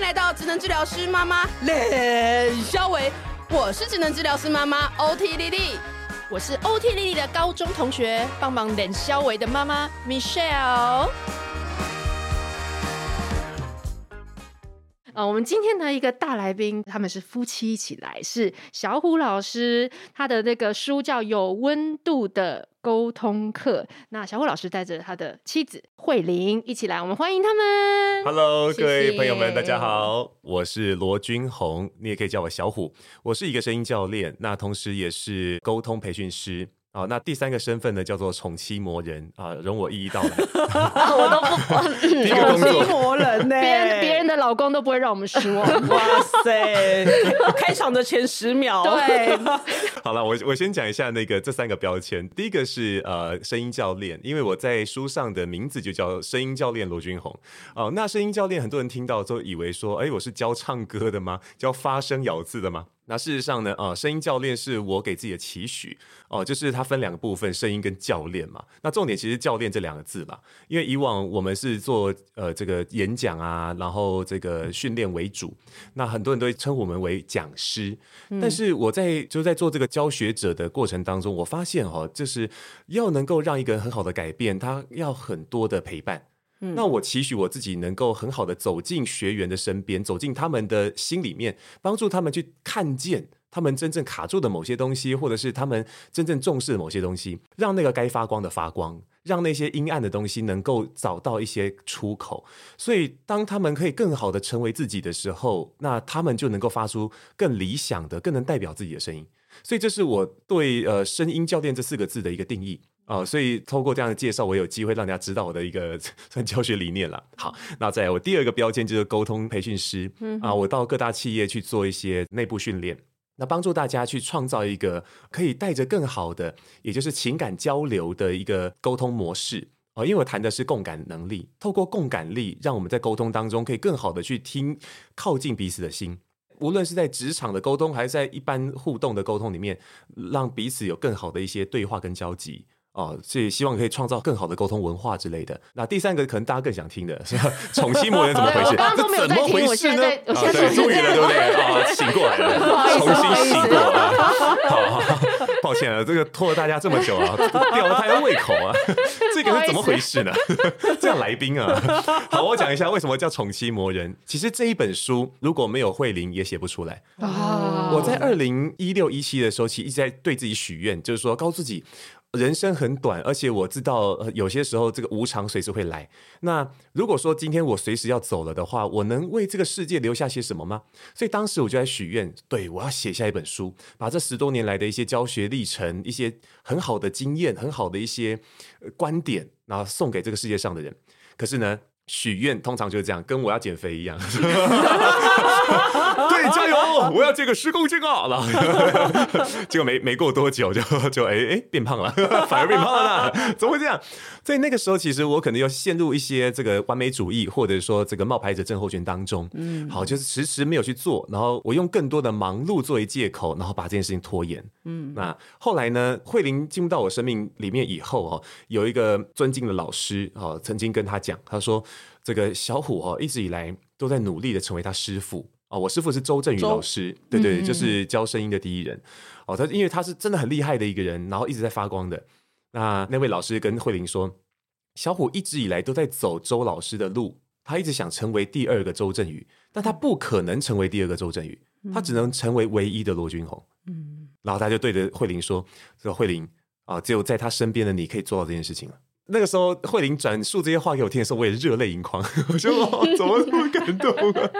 迎来到智能治疗师妈妈冷肖维，我是智能治疗师妈妈 OT 丽丽，我是 OT 丽丽的高中同学，帮忙冷肖维的妈妈 Michelle。呃，我们今天的一个大来宾，他们是夫妻一起来，是小虎老师，他的那个书叫《有温度的沟通课》。那小虎老师带着他的妻子慧玲一起来，我们欢迎他们。Hello，谢谢各位朋友们，大家好，我是罗君红，你也可以叫我小虎。我是一个声音教练，那同时也是沟通培训师。好，那第三个身份呢，叫做宠妻魔人啊，容我一一道来。我都不，第一个工作，宠妻魔人呢，别人别人的老公都不会让我们失望。哇塞，开场的前十秒，对。好了，我我先讲一下那个这三个标签。第一个是呃声音教练，因为我在书上的名字就叫声音教练罗君宏。哦、呃，那声音教练很多人听到都以为说，哎，我是教唱歌的吗？教发声咬字的吗？那事实上呢，啊、呃，声音教练是我给自己的期许哦、呃，就是它分两个部分，声音跟教练嘛。那重点其实教练这两个字嘛，因为以往我们是做呃这个演讲啊，然后这个训练为主，那很多人都会称呼我们为讲师。嗯、但是我在就在做这个教学者的过程当中，我发现哦，就是要能够让一个人很好的改变，他要很多的陪伴。那我期许我自己能够很好的走进学员的身边，走进他们的心里面，帮助他们去看见他们真正卡住的某些东西，或者是他们真正重视的某些东西，让那个该发光的发光，让那些阴暗的东西能够找到一些出口。所以，当他们可以更好的成为自己的时候，那他们就能够发出更理想的、更能代表自己的声音。所以，这是我对呃声音教练这四个字的一个定义。哦，所以透过这样的介绍，我有机会让大家知道我的一个 算教学理念了。好，那再来我第二个标签就是沟通培训师。嗯哼，啊，我到各大企业去做一些内部训练，那帮助大家去创造一个可以带着更好的，也就是情感交流的一个沟通模式。哦，因为我谈的是共感能力，透过共感力，让我们在沟通当中可以更好的去听，靠近彼此的心。无论是在职场的沟通，还是在一般互动的沟通里面，让彼此有更好的一些对话跟交集。哦，所以希望可以创造更好的沟通文化之类的。那第三个可能大家更想听的 是宠妻魔人怎么回事？这怎么回事呢？我现在终于了，对不对？啊，醒过来了，重新醒过来了。好，好，抱歉了，这个拖了大家这么久啊，吊了大家胃口啊，这个是怎么回事呢？这样来宾啊，好，我讲一下为什么叫宠妻魔人。其实这一本书如果没有慧玲也写不出来啊。我在二零一六一七的时候，其实一直在对自己许愿，就是说告诉自己。人生很短，而且我知道有些时候这个无常随时会来。那如果说今天我随时要走了的话，我能为这个世界留下些什么吗？所以当时我就在许愿，对，我要写下一本书，把这十多年来的一些教学历程、一些很好的经验、很好的一些观点，然后送给这个世界上的人。可是呢，许愿通常就是这样，跟我要减肥一样。对，加油！我要减个十公斤啊！然后结果没没过多久就 就哎哎变胖了，反而变胖了，怎么会这样？所以那个时候其实我可能要陷入一些这个完美主义，或者说这个冒牌者症候群当中。嗯，好，就是迟迟没有去做，然后我用更多的忙碌作为借口，然后把这件事情拖延。嗯，那后来呢，慧玲进入到我生命里面以后哦，有一个尊敬的老师哦，曾经跟他讲，他说这个小虎哦，一直以来都在努力的成为他师父。哦，我师傅是周振宇老师，周对对，就是教声音的第一人。嗯、哦，他因为他是真的很厉害的一个人，然后一直在发光的。那那位老师跟慧玲说，小虎一直以来都在走周老师的路，他一直想成为第二个周振宇，但他不可能成为第二个周振宇，他只能成为唯一的罗君宏。嗯，然后他就对着慧玲说：“说慧玲啊，只有在他身边的你可以做到这件事情了。”那个时候，慧玲转述这些话给我听的时候，我也热泪盈眶。我说：“哦，怎么这么感动啊？”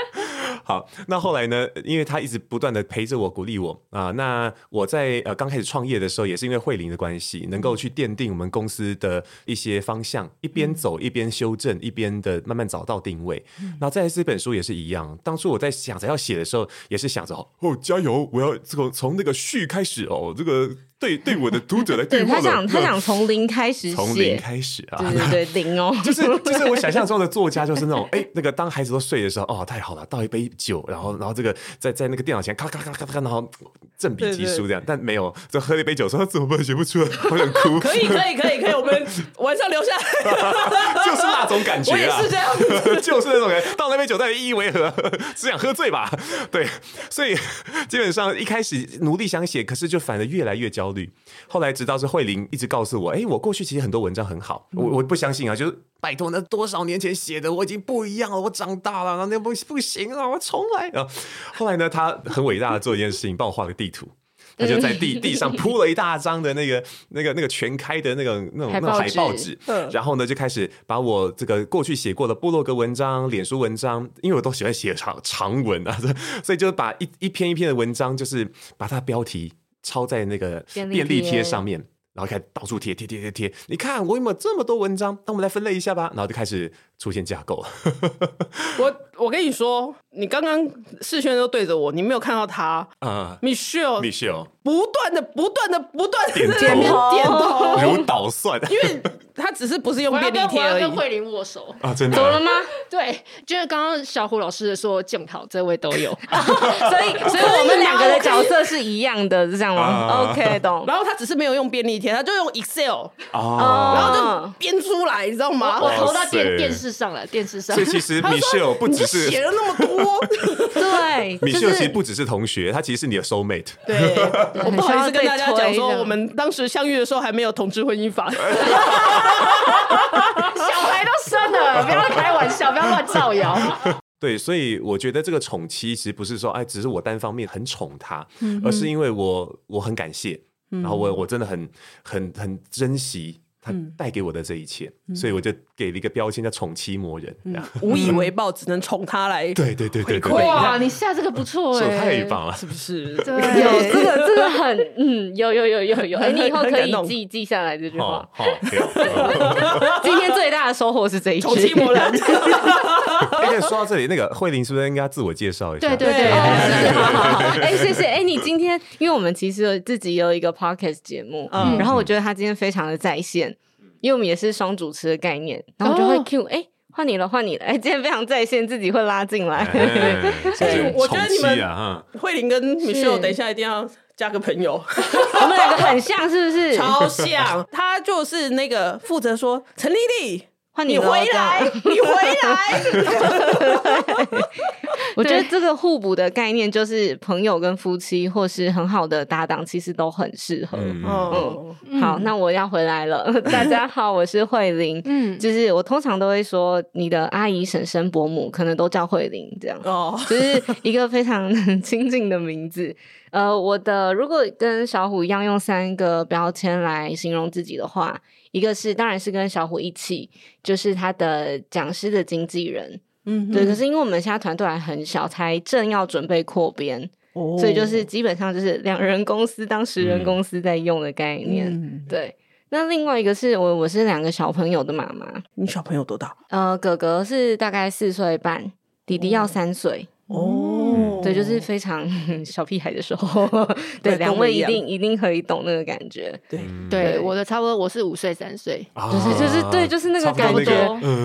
好，那后来呢？因为他一直不断的陪着我，鼓励我啊。那我在呃刚开始创业的时候，也是因为慧玲的关系，能够去奠定我们公司的一些方向，一边走一边修正，一边的慢慢找到定位。那在这本书也是一样，当初我在想着要写的时候，也是想着哦，加油，我要从从那个序开始哦，这个对对我的读者来 对他想他想从从零开始写，从零开始啊，对对对，零哦，就是 就是我想象中的作家就是那种哎，那个当孩子都睡的时候，哦，太好了，倒一杯酒，然后然后这个在在那个电脑前咔咔咔咔咔，然后振笔疾书这样，但没有，就喝了一杯酒说怎么办？写不出来，我想哭。可以可以可以可以，我们晚上留下来，就是那种感觉啊，是这样，就是那种人倒那杯酒到底意义为何？只想喝醉吧？对，所以基本上一开始努力想写，可是就反而越来越焦虑，后来。直到是慧玲一直告诉我，哎、欸，我过去其实很多文章很好，我我不相信啊，就是拜托，那多少年前写的我已经不一样了，我长大了，那不不行啊，我重来啊。后来呢，他很伟大的做一件事情，帮我画个地图，他就在地地上铺了一大张的那个那个那个全开的那个那种那种海报纸，然后呢就开始把我这个过去写过的部落格文章、脸书文章，因为我都喜欢写长长文啊，所以就把一一篇一篇的文章，就是把它标题。抄在那个便利贴上面，然后开始到处贴贴贴贴贴。你看我有没有这么多文章？那我们来分类一下吧。然后就开始出现架构了。我我跟你说，你刚刚视线都对着我，你没有看到他啊，Michelle，Michelle，不断的、不断的、不断的点头点头，如捣蒜。因为他只是不是用便利贴而已。跟慧玲握手啊，真的懂了吗？对，就是刚刚小胡老师说，检讨这位都有，所以所以我们两个的角色是一样的，是这样吗？OK，懂。然后他只是没有用便利贴，他就用 Excel，然后就编出来，你知道吗？我投到电电视上了，电视上。所以其实 Michelle 不只是写了那么多，对，Michelle 其实不只是同学，他其实是你的 soul mate。对，我不好意思跟大家讲说，我们当时相遇的时候还没有同志婚姻法。小孩都生了，不要开玩笑，不要乱造谣。对，所以我觉得这个宠妻其实不是说哎，只是我单方面很宠他，而是因为我我很感谢，然后我我真的很很很珍惜。他带给我的这一切，所以我就给了一个标签叫“宠妻魔人”，无以为报，只能宠他来。对对对对对，哇，你下这个不错 哎，太棒了，是不是？对，有 这个这个很嗯，有有有有有，哎，你以后可以记记下来这句话。好，今天最大的收获是这一句“宠妻魔人”。哎，说到这里，那个慧玲是不是应该自我介绍一下？对对对，好好好。哎，谢谢。哎，你今天，因为我们其实自己有一个 podcast 节目，嗯，然后我觉得他今天非常的在线。因为我们也是双主持的概念，然后我就会 Q，哎，换你了，换你了，哎，今天非常在线，自己会拉进来。我觉得你们慧玲跟 Michelle 等一下一定要加个朋友，我们两个很像，是不是？超像，他就是那个负责说陈丽丽。你回来，你回来。我觉得这个互补的概念，就是朋友跟夫妻，或是很好的搭档，其实都很适合。嗯，嗯好，那我要回来了。大家好，我是慧玲。嗯，就是我通常都会说，你的阿姨、婶婶、伯母，可能都叫慧玲，这样。哦，就是一个非常 亲近的名字。呃，我的如果跟小虎一样，用三个标签来形容自己的话。一个是，当然是跟小虎一起，就是他的讲师的经纪人，嗯哼，对。可是因为我们现在团队还很小，才正要准备扩编，哦，所以就是基本上就是两人公司当十人公司在用的概念，嗯、对。那另外一个是我，我是两个小朋友的妈妈。你小朋友多大？呃，哥哥是大概四岁半，弟弟要三岁。哦，对，就是非常 小屁孩的时候，对，两位一定一定可以懂那个感觉。对对，我的差不多，我是五岁三岁，就是就是对，就是那个感觉。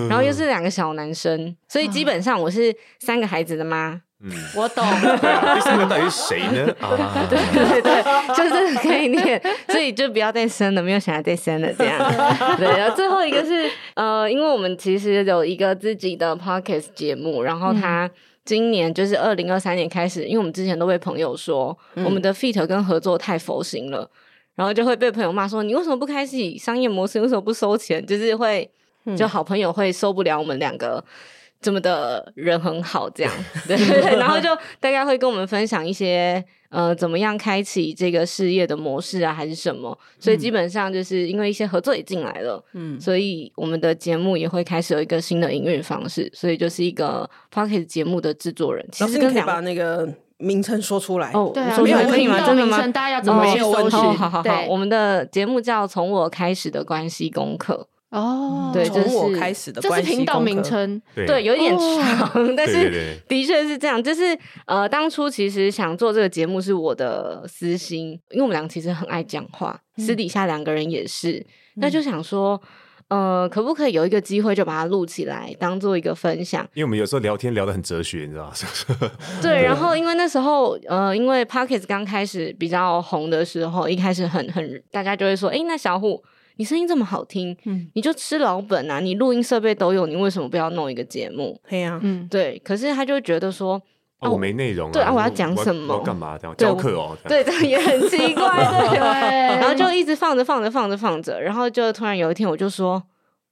然后又是两个小男生，所以基本上我是三个孩子的妈。嗯，我懂。第三个到底是谁呢？啊，对对对，就是这个概念。所以就不要再生了，没有想要再生了这样。对，然后最后一个是呃，因为我们其实有一个自己的 podcast 节目，然后他。今年就是二零二三年开始，因为我们之前都被朋友说、嗯、我们的 feat 跟合作太佛心了，然后就会被朋友骂说，你为什么不开启商业模式，为什么不收钱？就是会就好朋友会受不了我们两个这么的人很好这样，对，然后就大概会跟我们分享一些。呃，怎么样开启这个事业的模式啊，还是什么？所以基本上就是因为一些合作也进来了，嗯，所以我们的节目也会开始有一个新的营运方式，所以就是一个 p o c k e t 节目的制作人。其实可以把那个名称说出来哦，对啊，没有可以吗？真的吗？大家要怎么去搜寻？好好好，我们的节目叫《从我开始的关系功课》。哦，对，从我开始的，这是频道名称，对，有一点长，但是的确是这样。就是呃，当初其实想做这个节目是我的私心，因为我们俩其实很爱讲话，私底下两个人也是，那就想说。呃，可不可以有一个机会就把它录起来，当做一个分享？因为我们有时候聊天聊得很哲学，你知道吗？对，然后因为那时候，呃，因为 Podcast 刚开始比较红的时候，一开始很很，大家就会说，哎，那小虎，你声音这么好听，嗯，你就吃老本啊，你录音设备都有，你为什么不要弄一个节目？对呀，嗯，对。可是他就觉得说。哦，我没内容啊！对啊，我要讲什么？干嘛？这样教课哦？对，这也很奇怪，对。然后就一直放着放着放着放着，然后就突然有一天，我就说：“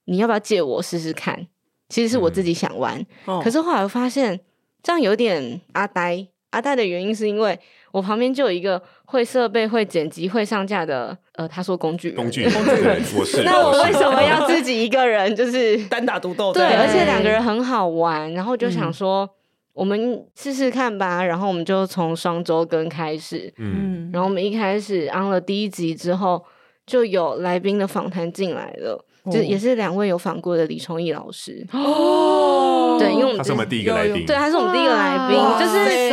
你要不要借我试试看？”其实是我自己想玩，可是后来我发现这样有点阿呆。阿呆的原因是因为我旁边就有一个会设备、会剪辑、会上架的，呃，他说工具人，工具人，工具人，我是。那我为什么要自己一个人？就是 单打独斗？对，而且两个人很好玩，然后就想说。我们试试看吧，然后我们就从双周更开始，嗯，然后我们一开始安了第一集之后，就有来宾的访谈进来了，哦、就也是两位有访过的李崇义老师哦，对，因为我们他是我们第一个来宾，对，他是我们第一个来宾，就是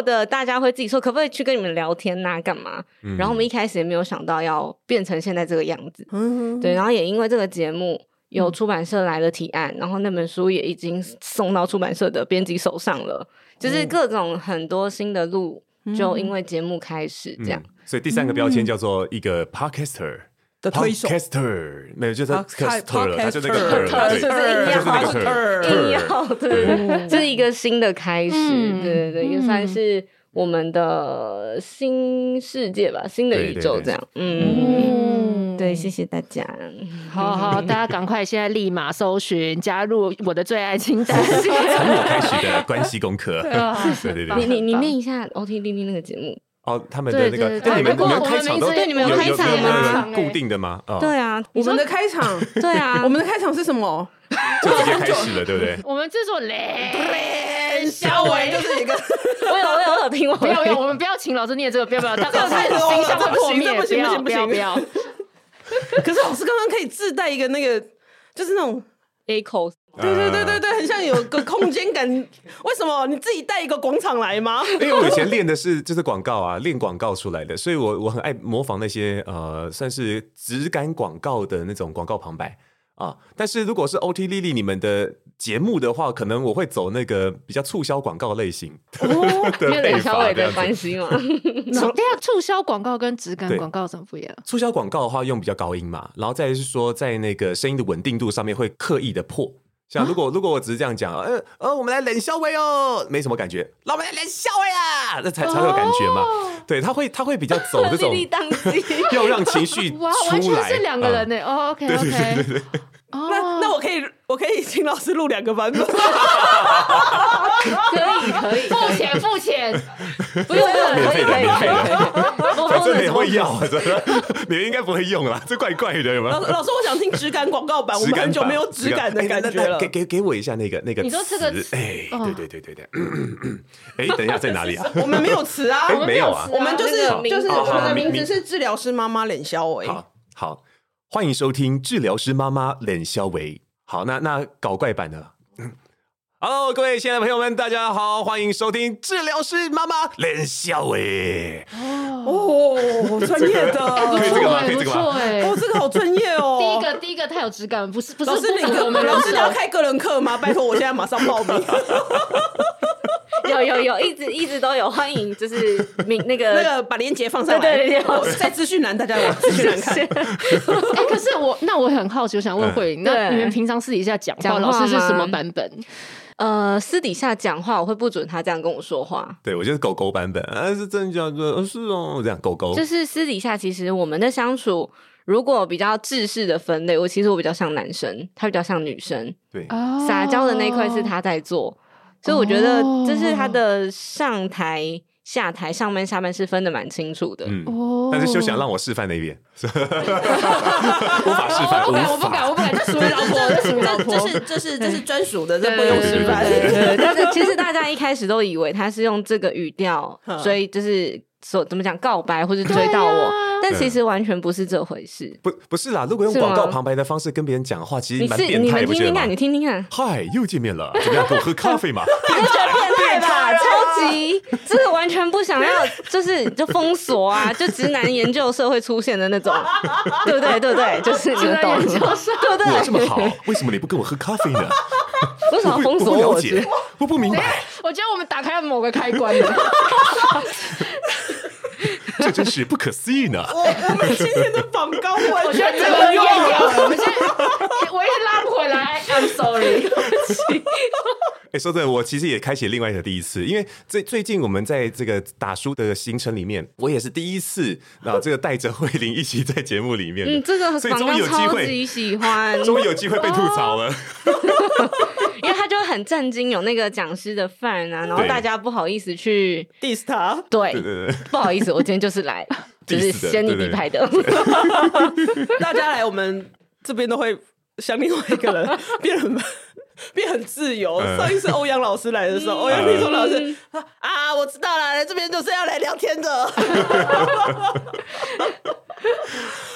的大家会自己说可不可以去跟你们聊天呐、啊，干嘛？嗯、然后我们一开始也没有想到要变成现在这个样子，嗯，对，然后也因为这个节目。有出版社来了提案，嗯、然后那本书也已经送到出版社的编辑手上了，嗯、就是各种很多新的路，就因为节目开始这样。嗯、所以第三个标签叫做一个 podcaster 的推手没有就是 podcaster，他就那个 ter，就是硬要硬要对，这是一个新的开始，嗯、对对对，也算是我们的新世界吧，新的宇宙这样，嗯。对，谢谢大家。好好，大家赶快现在立马搜寻，加入我的最爱清单。从我开始的 关系功课。对对对，你你你念一下 OT 丽丽那个节目。哦，他们的那个，对你们你们开场都对你们有开场吗？固定的吗？对啊，我们的开场，对啊，我们的开场是什么？就直接开始了，对不对？我们制作连小伟就是一个，我有我有我有听，不要不要，我们不要请老师念这个，不要不要，这样子形象会破灭，不行不行不要。可是老师刚刚可以自带一个那个，就是那种 echo，对对对对对，很像有个空间感。为什么你自己带一个广场来吗？因为我以前练的是就是广告啊，练广告出来的，所以我我很爱模仿那些呃，算是质感广告的那种广告旁白。啊！但是如果是 OT 丽丽你们的节目的话，可能我会走那个比较促销广告类型，哦，因为冷小伟的关系嘛。等下促销广告跟质感广告怎么不一样？促销广告的话用比较高音嘛，然后再是说在那个声音的稳定度上面会刻意的破。像如果、啊、如果我只是这样讲，呃呃，我们来冷笑威哦，没什么感觉。老板来冷笑威啊，那才才会有感觉嘛。哦、对，他会他会比较走这种 要让情绪哇，完全是两个人呢。嗯、哦，OK OK，对对对对对。那那我可以，我可以请老师录两个版本。可以可以，付钱付钱，不用不用免费的免费的，反正也会要啊，真的，你们应该不会用啊，这怪怪的有没有？老老师，我想听质感广告版，我们很久没有质感的感觉了。给给给我一下那个那个，你说这个词，哎，对对对对对，哎，等一下在哪里啊？我们没有词啊，没有啊，我们就是就是我们的名字是治疗师妈妈脸肖维，好好。欢迎收听治疗师妈妈冷肖维。好，那那搞怪版的。Hello，各位亲爱的朋友们，大家好，欢迎收听治疗师妈妈冷笑诶。哦，专业的，可以这个吗？可以这个吗？哦，这个好专业哦。第一个，第一个太有质感，不是不是。老师，你个老师你要开个人课吗？拜托，我现在马上报名。有有有，一直一直都有欢迎，就是名那个 那个把链接放上来，对对对，在资讯栏大家往资讯栏看。哎，可是我那我很好奇，我想问慧玲，那你们平常私底下讲话，老师是什么版本？呃，私底下讲话我会不准他这样跟我说话。对，我就是狗狗版本，啊，是真的叫做是哦，这样狗狗。就是私底下其实我们的相处，如果比较制式的分类，我其实我比较像男生，他比较像女生。对，撒娇的那一块是他在做。所以我觉得，这是他的上台、下台、上班、下班是分的蛮清楚的。嗯，但是休想让我示范那一遍，无法示范，我不敢，我不敢，这属于老婆，这属于老婆，这是这是这是专属的，这不用示范。但是其实大家一开始都以为他是用这个语调，所以就是说怎么讲告白或是追到我，啊、但其实完全不是这回事。不不是啦，如果用广告旁白的方式跟别人讲话，其实蛮变态。你们听听看，你听听看。嗨，又见面了，怎么样？跟我喝咖啡嘛？你觉得变态吧？超级，这个完全不想要，就是就封锁啊，就直男研究社会出现的那种，对不对？对不对？就是直男研究社，对不对？我这么好，为什么你不跟我喝咖啡呢？为什么封锁我？我不明白。我觉得我们打开了某个开关了。这真是不可思议呢！我我们今天的访纲完全没有用了，我们现在 我一直拉不回来，I'm sorry 对不起。哎，说真的，我其实也开启另外一个第一次，因为最最近我们在这个打书的行程里面，我也是第一次啊，这个带着慧玲一起在节目里面，嗯，这个所以终于有机会，超级喜欢，终于有机会被吐槽了。因为他就很震惊，有那个讲师的范啊，然后大家不好意思去 diss 他，对，不好意思，我今天就是来，就是先你底牌的，大家来我们这边都会像另外一个人 变很变很自由。上一次欧阳老师来的时候，欧阳立中老师啊，我知道了，来这边就是要来聊天的。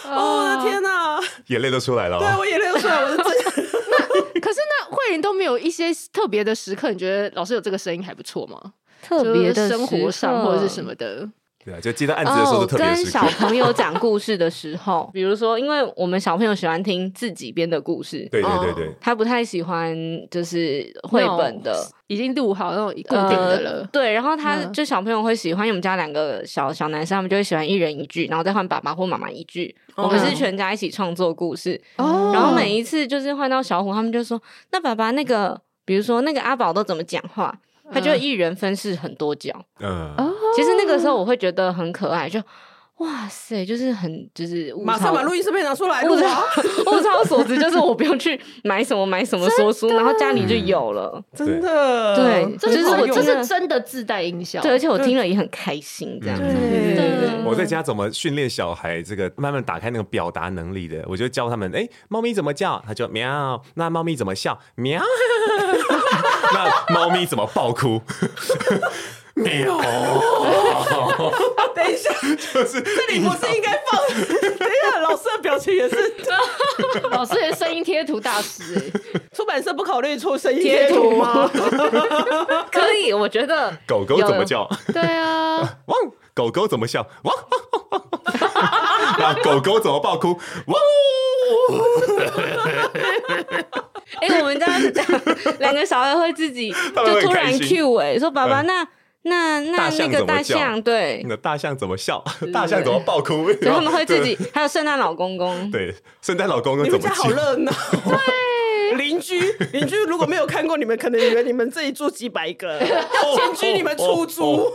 哦，我的天哪，眼泪都出来了，对我眼泪都出来，我是真。可是那慧玲都没有一些特别的时刻，你觉得老师有这个声音还不错吗？特别的生活上或者是什么的？对啊，就接到案子的时候都特别、哦、跟小朋友讲故事的时候，比如说，因为我们小朋友喜欢听自己编的故事，对对对对，他不太喜欢就是绘本的，已经录好那种固定的了。呃、对，然后他就小朋友会喜欢，因为我们家两个小小男生，他们就会喜欢一人一句，然后再换爸爸或妈妈一句。我们是全家一起创作故事，哦、然后每一次就是换到小虎，他们就说：“那爸爸那个，比如说那个阿宝都怎么讲话？”他就一人分饰很多角。嗯，其实那个时候我会觉得很可爱，就。哇塞，就是很就是马上把录音设备拿出来，物超物超所值，就是我不用去买什么买什么 说书，然后家里就有了，真的，对，就是我这是真的自带音效，对，而且我听了也很开心，这样子。对，我在家怎么训练小孩这个慢慢打开那个表达能力的？我就教他们，哎，猫咪怎么叫？他就喵。那猫咪怎么笑？喵。那猫咪怎么爆哭？喵！等一下，就是这里不是应该放？等一下，老师的表情也是，老师也是声音贴图大师哎。出版社不考虑出声音贴图吗？可以，我觉得。狗狗怎么叫？对啊，汪！狗狗怎么笑？汪！那狗狗怎么爆哭？汪！哎，我们家两个小孩会自己就突然 Q 哎，说爸爸那。那那那个大象对，那大象怎么笑？大象怎么爆哭？所以他们会自己，还有圣诞老公公。对，圣诞老公公怎么？你们家好热闹。对，邻居邻居如果没有看过，你们可能以为你们这里住几百个，要迁居你们出租。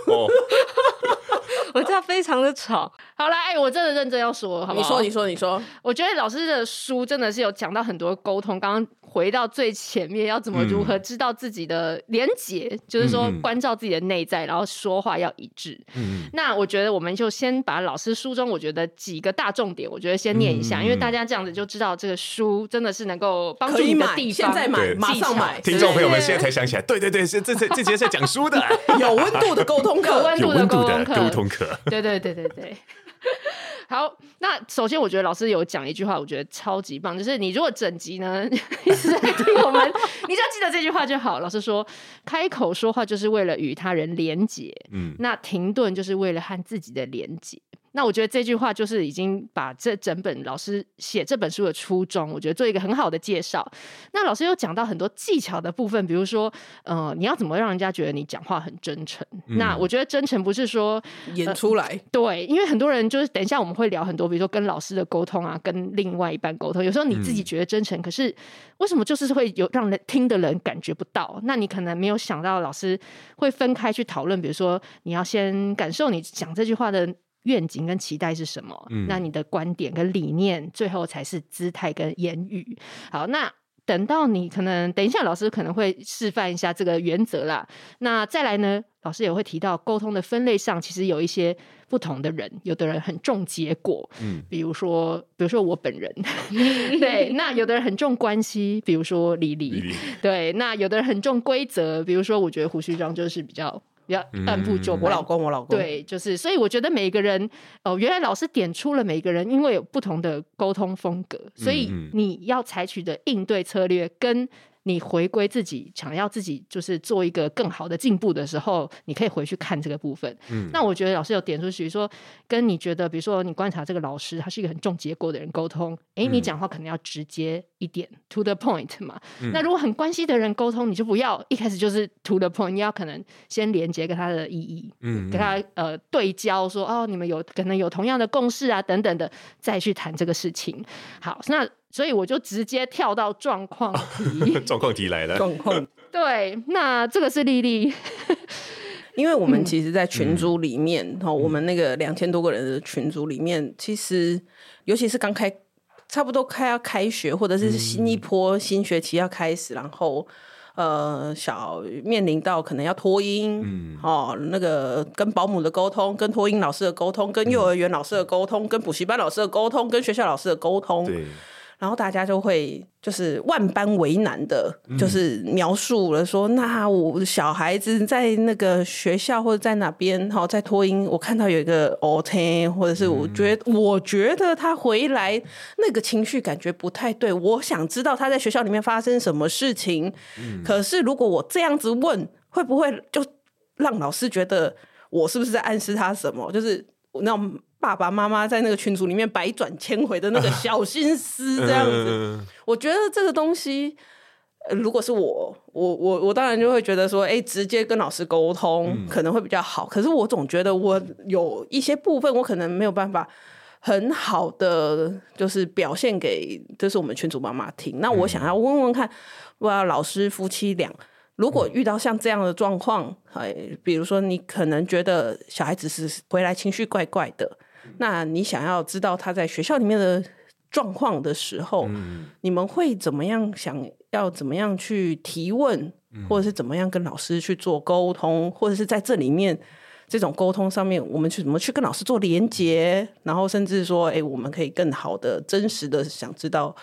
我家非常的吵。好了，哎，我真的认真要说，好不好？你说，你说，你说。我觉得老师的书真的是有讲到很多沟通。刚刚。回到最前面，要怎么如何知道自己的连结？嗯、就是说，关照自己的内在，然后说话要一致。嗯，那我觉得我们就先把老师书中我觉得几个大重点，我觉得先念一下，嗯、因为大家这样子就知道这个书真的是能够帮助你的地方。现在买，马上买。听众朋友们现在才想起来，对对对，是这这这节是讲书的，有温度的沟通课，有温度的沟通课。对对对对对。好，那首先我觉得老师有讲一句话，我觉得超级棒，就是你如果整集呢 一直在听我们，你只要记得这句话就好。老师说，开口说话就是为了与他人连结，嗯，那停顿就是为了和自己的连结。那我觉得这句话就是已经把这整本老师写这本书的初衷，我觉得做一个很好的介绍。那老师又讲到很多技巧的部分，比如说，呃，你要怎么让人家觉得你讲话很真诚？嗯、那我觉得真诚不是说演出来、呃，对，因为很多人就是等一下我们会聊很多，比如说跟老师的沟通啊，跟另外一半沟通，有时候你自己觉得真诚，嗯、可是为什么就是会有让人听的人感觉不到？那你可能没有想到老师会分开去讨论，比如说你要先感受你讲这句话的。愿景跟期待是什么？嗯，那你的观点跟理念，最后才是姿态跟言语。好，那等到你可能等一下，老师可能会示范一下这个原则啦。那再来呢，老师也会提到沟通的分类上，其实有一些不同的人，有的人很重结果，嗯，比如说，比如说我本人，对，那有的人很重关系，比如说李李，对，那有的人很重规则，比如说我觉得胡须章就是比较。比较按部就班。我老公，我老公，对，就是所以我觉得每一个人哦，原来老师点出了每一个人，因为有不同的沟通风格，所以你要采取的应对策略跟。你回归自己，想要自己就是做一个更好的进步的时候，你可以回去看这个部分。嗯，那我觉得老师有点出去说，跟你觉得，比如说你观察这个老师，他是一个很重结果的人沟通，哎、欸，你讲话可能要直接一点、嗯、，to the point 嘛。嗯、那如果很关系的人沟通，你就不要一开始就是 to the point，你要可能先连接跟他的意义，嗯，跟他呃对焦说，哦，你们有可能有同样的共识啊，等等的，再去谈这个事情。好，那。所以我就直接跳到状况题，状况题来了。状况 对，那这个是丽丽，因为我们其实，在群组里面，哈、嗯，我们那个两千多个人的群组里面，其实尤其是刚开，差不多快要开学，或者是新一波新学期要开始，然后呃，小面临到可能要托婴，嗯，哦，那个跟保姆的沟通，跟托婴老师的沟通，跟幼儿园老师的沟通，跟补习班老师的沟通，跟学校老师的沟通，对。然后大家就会就是万般为难的，就是描述了说，嗯、那我小孩子在那个学校或者在哪边，哈，在托婴，我看到有一个 o t 或者是我觉得、嗯、我觉得他回来那个情绪感觉不太对，我想知道他在学校里面发生什么事情。嗯、可是如果我这样子问，会不会就让老师觉得我是不是在暗示他什么？就是那种。爸爸妈妈在那个群组里面百转千回的那个小心思，这样子，我觉得这个东西，如果是我，我我我当然就会觉得说，哎，直接跟老师沟通可能会比较好。可是我总觉得我有一些部分，我可能没有办法很好的就是表现给就是我们群主妈妈听。那我想要问问看，我要老师夫妻俩。如果遇到像这样的状况，哎，比如说你可能觉得小孩子是回来情绪怪怪的，那你想要知道他在学校里面的状况的时候，嗯、你们会怎么样？想要怎么样去提问，或者是怎么样跟老师去做沟通，或者是在这里面。这种沟通上面，我们去怎么去跟老师做连接，然后甚至说，哎，我们可以更好的、真实的想知道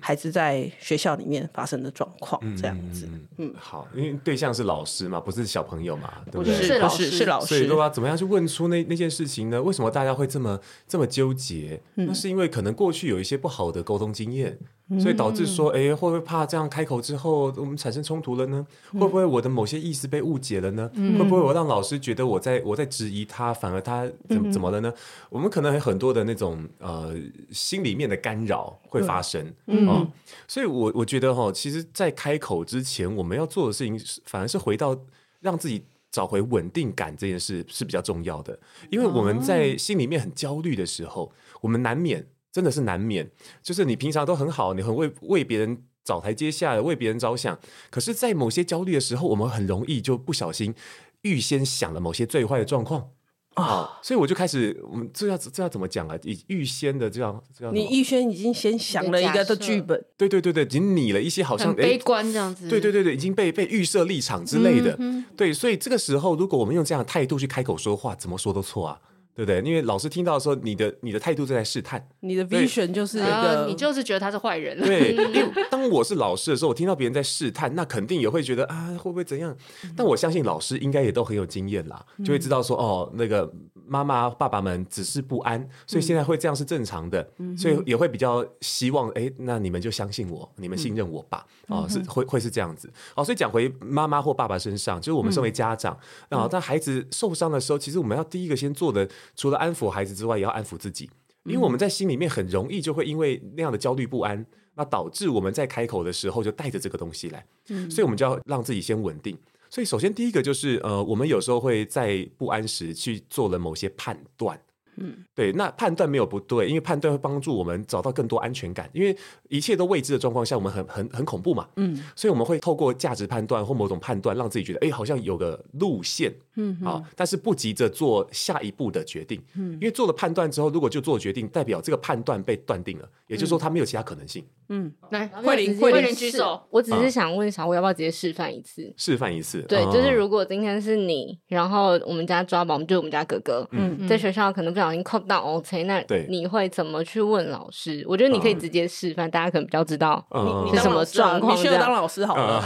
孩子在学校里面发生的状况，嗯、这样子。嗯，好，因为对象是老师嘛，不是小朋友嘛，对不对？不是老师，是老师。所以说要怎么样去问出那那件事情呢？为什么大家会这么这么纠结？嗯、那是因为可能过去有一些不好的沟通经验。所以导致说，哎，会不会怕这样开口之后，我们产生冲突了呢？会不会我的某些意思被误解了呢？会不会我让老师觉得我在我在质疑他，反而他怎怎么了呢？我们可能有很多的那种呃心里面的干扰会发生，嗯，所以我我觉得哈，其实，在开口之前，我们要做的事情，反而是回到让自己找回稳定感这件事是比较重要的，因为我们在心里面很焦虑的时候，我们难免。真的是难免，就是你平常都很好，你很为为别人找台阶下，为别人着想。可是，在某些焦虑的时候，我们很容易就不小心预先想了某些最坏的状况啊、哦。所以我就开始，我们这要这要怎么讲啊？预预先的这样这样，你预先已经先想了一个的剧本，对对对对，已经拟了一些好像悲观这样子，对对对对，已经被被预设立场之类的。嗯、对，所以这个时候，如果我们用这样的态度去开口说话，怎么说都错啊。对不对？因为老师听到的时候，你的你的态度正在试探，你的 vision 就是一个、呃，你就是觉得他是坏人。对，因为当我是老师的时候，我听到别人在试探，那肯定也会觉得啊，会不会怎样？但我相信老师应该也都很有经验啦，就会知道说哦，那个妈妈爸爸们只是不安，所以现在会这样是正常的，所以也会比较希望哎，那你们就相信我，你们信任我吧。哦，是会会是这样子。哦，所以讲回妈妈或爸爸身上，就是我们身为家长啊，当孩子受伤的时候，其实我们要第一个先做的。除了安抚孩子之外，也要安抚自己，因为我们在心里面很容易就会因为那样的焦虑不安，那导致我们在开口的时候就带着这个东西来，所以我们就要让自己先稳定。所以首先第一个就是，呃，我们有时候会在不安时去做了某些判断。嗯，对，那判断没有不对，因为判断会帮助我们找到更多安全感。因为一切都未知的状况下，我们很很很恐怖嘛。嗯，所以我们会透过价值判断或某种判断，让自己觉得，哎，好像有个路线。嗯，好，但是不急着做下一步的决定。嗯，因为做了判断之后，如果就做决定，代表这个判断被断定了，也就是说，它没有其他可能性。嗯，来，慧玲，慧玲举手。我只是想问小薇，要不要直接示范一次？示范一次。对，就是如果今天是你，然后我们家抓宝，我们就我们家哥哥，嗯，在学校可能不小心扣到 OK，那你会怎么去问老师？我觉得你可以直接示范，大家可能比较知道你什么状况。你需要当老师好了，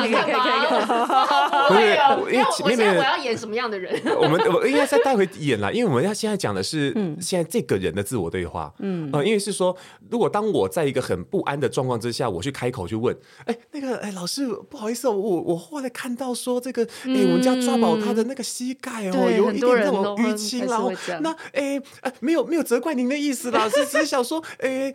可以可以可以可以。不会哦，因为我现在我要演什么样的人？我们 我应该再带回演啦，因为我们要现在讲的是现在这个人的自我对话。嗯，呃，因为是说，如果当我在一个很不安的状况之下，我去开口去问，哎，那个，哎，老师，不好意思，我我后来看到说这个，哎，我们家抓宝他的那个膝盖哦，有一点那种淤青，然后那，哎，没有没有责怪您的意思啦，是只是想说，哎，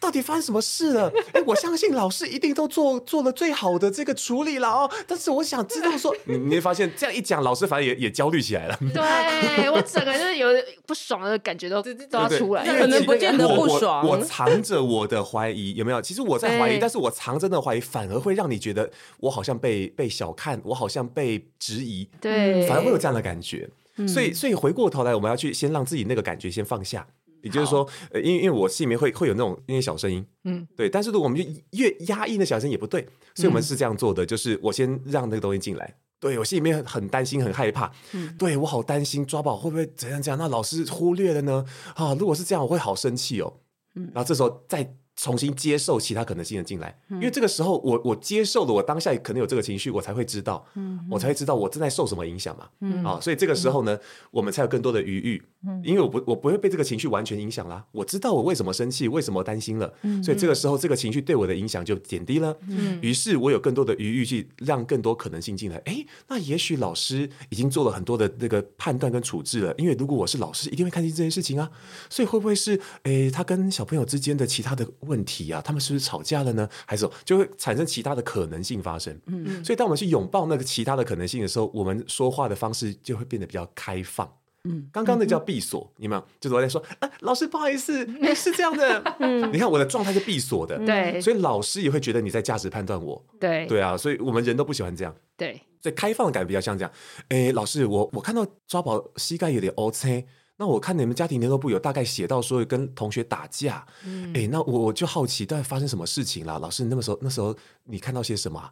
到底发生什么事了？哎，我相信老师一定都做做了最好的这个处理了哦，但是我想知道说，你你会发现这样一讲，老师反而也也焦虑起来了。对，我整个就是有不爽的感觉都都要出来，可能不见得不爽。我，藏着我的怀疑，有没有？其实我在怀疑，但是我藏着的怀疑反而会让你觉得我好像被被小看，我好像被质疑，对，反而会有这样的感觉。所以，所以回过头来，我们要去先让自己那个感觉先放下。也就是说，呃，因为因为我心里面会会有那种那些小声音，嗯，对。但是如果我们就越压抑那小声音也不对，所以我们是这样做的，就是我先让那个东西进来。对，我心里面很担心，很害怕。嗯，对我好担心抓宝会不会怎样怎样？那老师忽略了呢？啊，如果是这样，我会好生气哦。嗯，然后这时候再重新接受其他可能性的进来，因为这个时候我我接受了，我当下可能有这个情绪，我才会知道，嗯，我才会知道我正在受什么影响嘛。嗯，啊，所以这个时候呢，我们才有更多的余裕。因为我不我不会被这个情绪完全影响啦，我知道我为什么生气，为什么担心了，嗯、所以这个时候这个情绪对我的影响就减低了。嗯，于是我有更多的余裕去让更多可能性进来。哎，那也许老师已经做了很多的那个判断跟处置了，因为如果我是老师，一定会看清这件事情啊。所以会不会是哎他跟小朋友之间的其他的问题啊？他们是不是吵架了呢？还是就会产生其他的可能性发生？嗯，所以当我们去拥抱那个其他的可能性的时候，我们说话的方式就会变得比较开放。嗯，刚刚那叫闭锁，你们就是我在说，啊，老师不好意思，是这样的。嗯，你看我的状态是闭锁的，对，所以老师也会觉得你在价值判断我，对，对啊，所以我们人都不喜欢这样，对，所以开放的感觉比较像这样。哎，老师，我我看到抓宝膝盖有点乌青，那我看你们家庭联络部有大概写到说跟同学打架，哎，那我我就好奇到底发生什么事情了？老师，你那个时候那时候你看到些什么？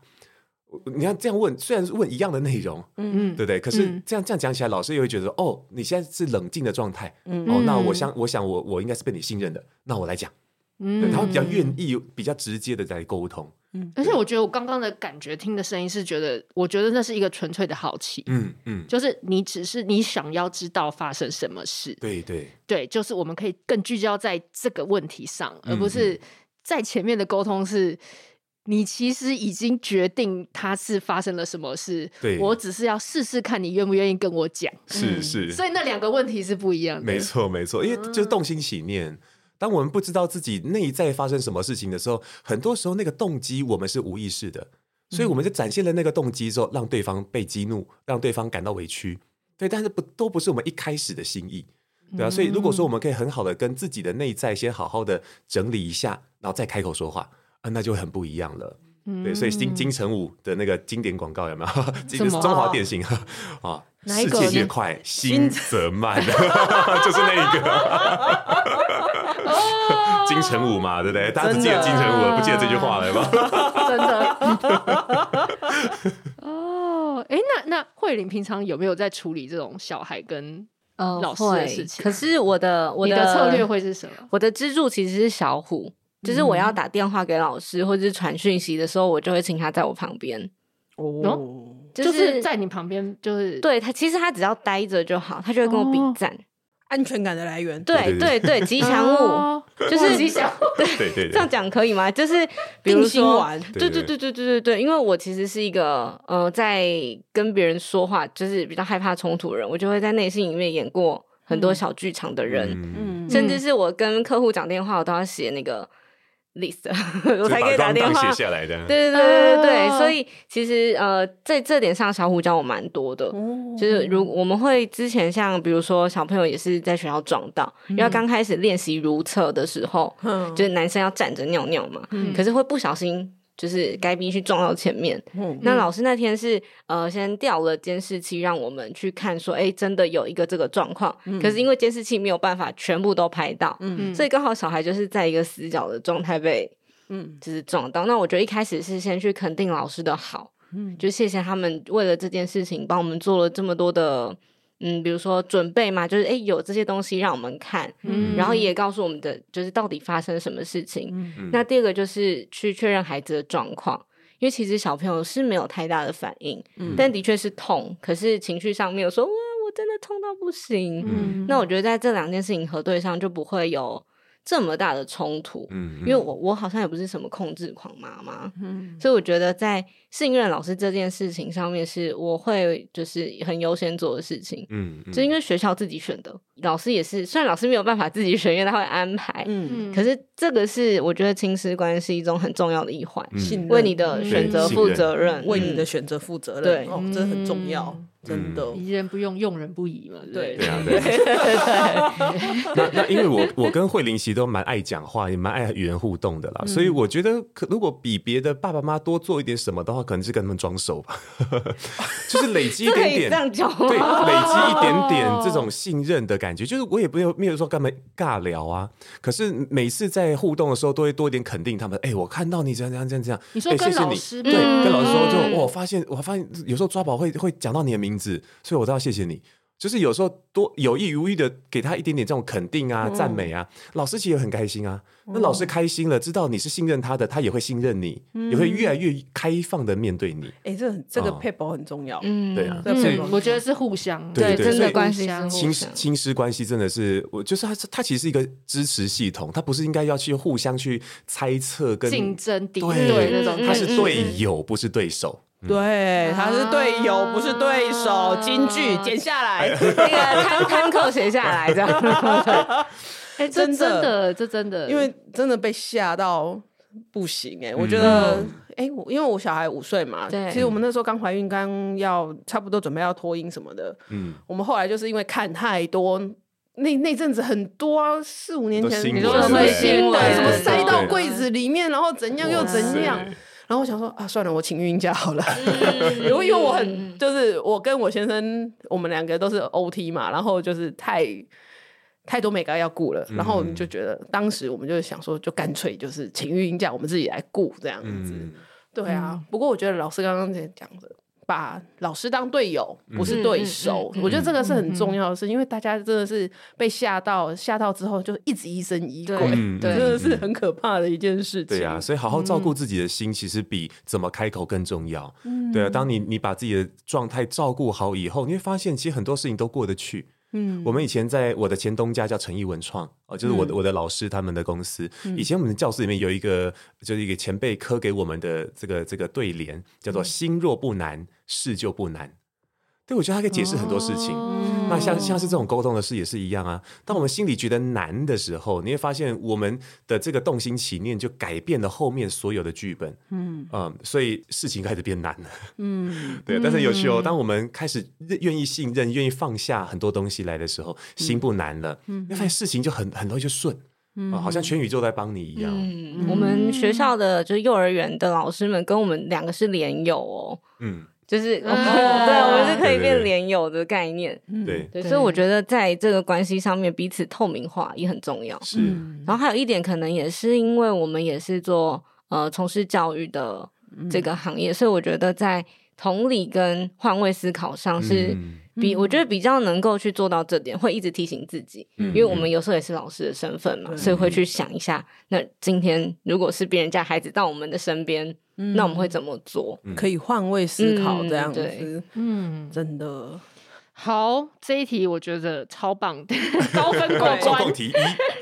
你看这样问，虽然是问一样的内容，嗯嗯，对不对？可是这样这样讲起来，老师也会觉得哦，你现在是冷静的状态，嗯哦，那我想，我想我我应该是被你信任的，那我来讲，嗯，他会比较愿意，比较直接的在沟通，嗯。而且我觉得我刚刚的感觉，听的声音是觉得，我觉得那是一个纯粹的好奇，嗯嗯，就是你只是你想要知道发生什么事，对对。对，就是我们可以更聚焦在这个问题上，而不是在前面的沟通是。你其实已经决定他是发生了什么事，对，我只是要试试看你愿不愿意跟我讲，是是，所以那两个问题是不一样的，没错没错，因为就是动心起念，嗯，当我们不知道自己内在发生什么事情的时候，很多时候那个动机我们是无意识的，所以我们就展现了那个动机之后，让对方被激怒，让对方感到委屈，对，但是不都不是我们一开始的心意，对啊，所以如果说我们可以很好的跟自己的内在先好好的整理一下，然后再开口说话。啊，那就很不一样了，嗯、对，所以金金城武的那个经典广告有没有？就是中华电信 啊，世界越快，心则慢，就是那一个金城武嘛，对不对？大家只记得金城武，不记得这句话了吧？真的。哦，哎，那那慧玲平常有没有在处理这种小孩跟老师的事情？可是我的我的策略会是什么？我的支柱其实是小虎。就是我要打电话给老师或者是传讯息的时候，我就会请他在我旁边。哦，就是在你旁边，就是对他，其实他只要待着就好，他就会跟我比赞，安全感的来源。对对对，吉祥物就是吉祥物。对对对，这样讲可以吗？就是比如说，对对对对对对对，因为我其实是一个呃，在跟别人说话就是比较害怕冲突的人，我就会在内心里面演过很多小剧场的人，嗯，甚至是我跟客户讲电话，我都要写那个。List，我才可以打电话。写下来的。对对对对对，所以其实呃，在这点上，小虎教我蛮多的。就是如我们会之前像比如说小朋友也是在学校撞到，因为刚开始练习如厕的时候，就是男生要站着尿尿嘛，可是会不小心。就是该兵去撞到前面，嗯、那老师那天是呃先调了监视器，让我们去看说，哎、欸，真的有一个这个状况，嗯、可是因为监视器没有办法全部都拍到，嗯、所以刚好小孩就是在一个死角的状态被，嗯，就是撞到。那我觉得一开始是先去肯定老师的好，嗯，就谢谢他们为了这件事情帮我们做了这么多的。嗯，比如说准备嘛，就是哎，有这些东西让我们看，嗯，然后也告诉我们的，就是到底发生什么事情。嗯，那第二个就是去确认孩子的状况，因因为其实小朋友是没有太大的反应，嗯但的确是痛，可是情绪上没有说哇，我真的痛到不行。嗯那我觉得在这两件事情核对上就不会有这么大的冲突，嗯，因为我我好像也不是什么控制狂妈妈，嗯所以我觉得在信任老师这件事情上面，是我会就是很优先做的事情。嗯，嗯就因为学校自己选的，老师也是，虽然老师没有办法自己选，因为他会安排，嗯，可是这个是我觉得亲师关系中很重要的一环，嗯信任为你的选择负责任，为你的嗯选择负责任，对哦，这很重要，真的。疑人不用，用人不疑嘛，对对？对。对啊，对。啊。那 那因为我我跟慧玲其实都蛮爱讲话，也蛮爱与人互动的啦，所以我觉得可如果比别的爸爸妈妈多做一点什么的话，可能是跟他们装熟吧，就是累积一点点这。样讲？对，累积一点点这种信任的感觉，就是我也没有没有说干嘛尬聊啊，可是每次在互动的时候，都会多一点肯定他们。哎、我看到你这样这样这样这样，你说跟哎谢谢你老师对，嗯跟老师说就，嗯我发现我发现有时候抓宝会会讲到你的名字，所以我都要谢谢你。就是有时候多有意无意的给他一点点这种肯定啊、赞美啊，老师其实也很开心啊。那老师开心了，知道你是信任他的，他也会信任你，也会越来越开放的面对你。哎，这这个哦配宝很重要。嗯，对啊。所以嗯，我觉得是互相，对，真的关系是相。亲师亲师关系真的是，我就是他，他其实是一个支持系统，他不是应该要去互相去猜测跟竞争敌对对那种，他是嗯。队友，不是对手。对，他是队友，不是对手。啊金句剪下来。那个摊摊扣写下来这样。哎，这真的。真的，这真的，因为真的被吓到不行哎、我觉得嗯。哎、我因为我小孩五岁嘛，对。其实我们那时候刚怀孕，刚要差不多准备要脱音什么的，嗯，我们后来就是因为看太多。那那阵子很多啊，四五年前你说什么对新的什么塞到对。柜子里面，然后怎样又怎样，然后我想说啊，算了，我请孕假好了。因为因为我很就是我跟我先生，我们两个都是 OT 嘛，然后就是太太多美个要顾了，然后我们就觉得当时我们就想说，就干脆就是请孕假，我们自己来顾这样子。嗯对啊，不过我觉得老师刚刚在讲的。把老师当队友，不是对手。嗯嗯嗯嗯我觉得这个是很重要的事，因为大家真的是被吓到，吓到之后就一直疑神疑鬼，真的是很可怕的一件事情。对啊，所以好好照顾自己的心，其实比怎么开口更重要。对啊，当你你把自己的状态照顾好以后，你会发现其实很多事情都过得去。嗯，我们以前在我的前东家叫诚毅文创哦，就是我的、我的老师他们的公司。以前我们的教室里面有一个，就是一个前辈刻给我们的这个这个对联，叫做“心若不难，事就不难”。对，我觉得它可以解释很多事情。那像像是这种沟通的事也是一样啊。当我们心里觉得难的时候，你会发现我们的这个动心起念就改变了后面所有的剧本。嗯嗯，所以事情开始变难了。嗯，对。但是有趣哦，当我们开始愿意信任、愿意放下很多东西来的时候，心不难了。嗯，你会发现事情就很很容易就顺。嗯、好像全宇宙在帮你一样。嗯，我们学校的就是幼儿园的老师们跟我们两个是连友哦。嗯。就是，对，我们是可以变连友的概念，对。对，所以我觉得在这个关系上面，彼此透明化也很重要。是，然后还有一点，可能也是因为我们也是做呃从事教育的这个行业，所以我觉得在同理跟换位思考上是比我觉得比较能够去做到这点，会一直提醒自己，因为我们有时候也是老师的身份嘛，所以会去想一下，那今天如果是别人家孩子到我们的身边。那我们会怎么做？可以换位思考这样子，嗯，真的。好。这一题我觉得超棒。的，高分过关。状况题一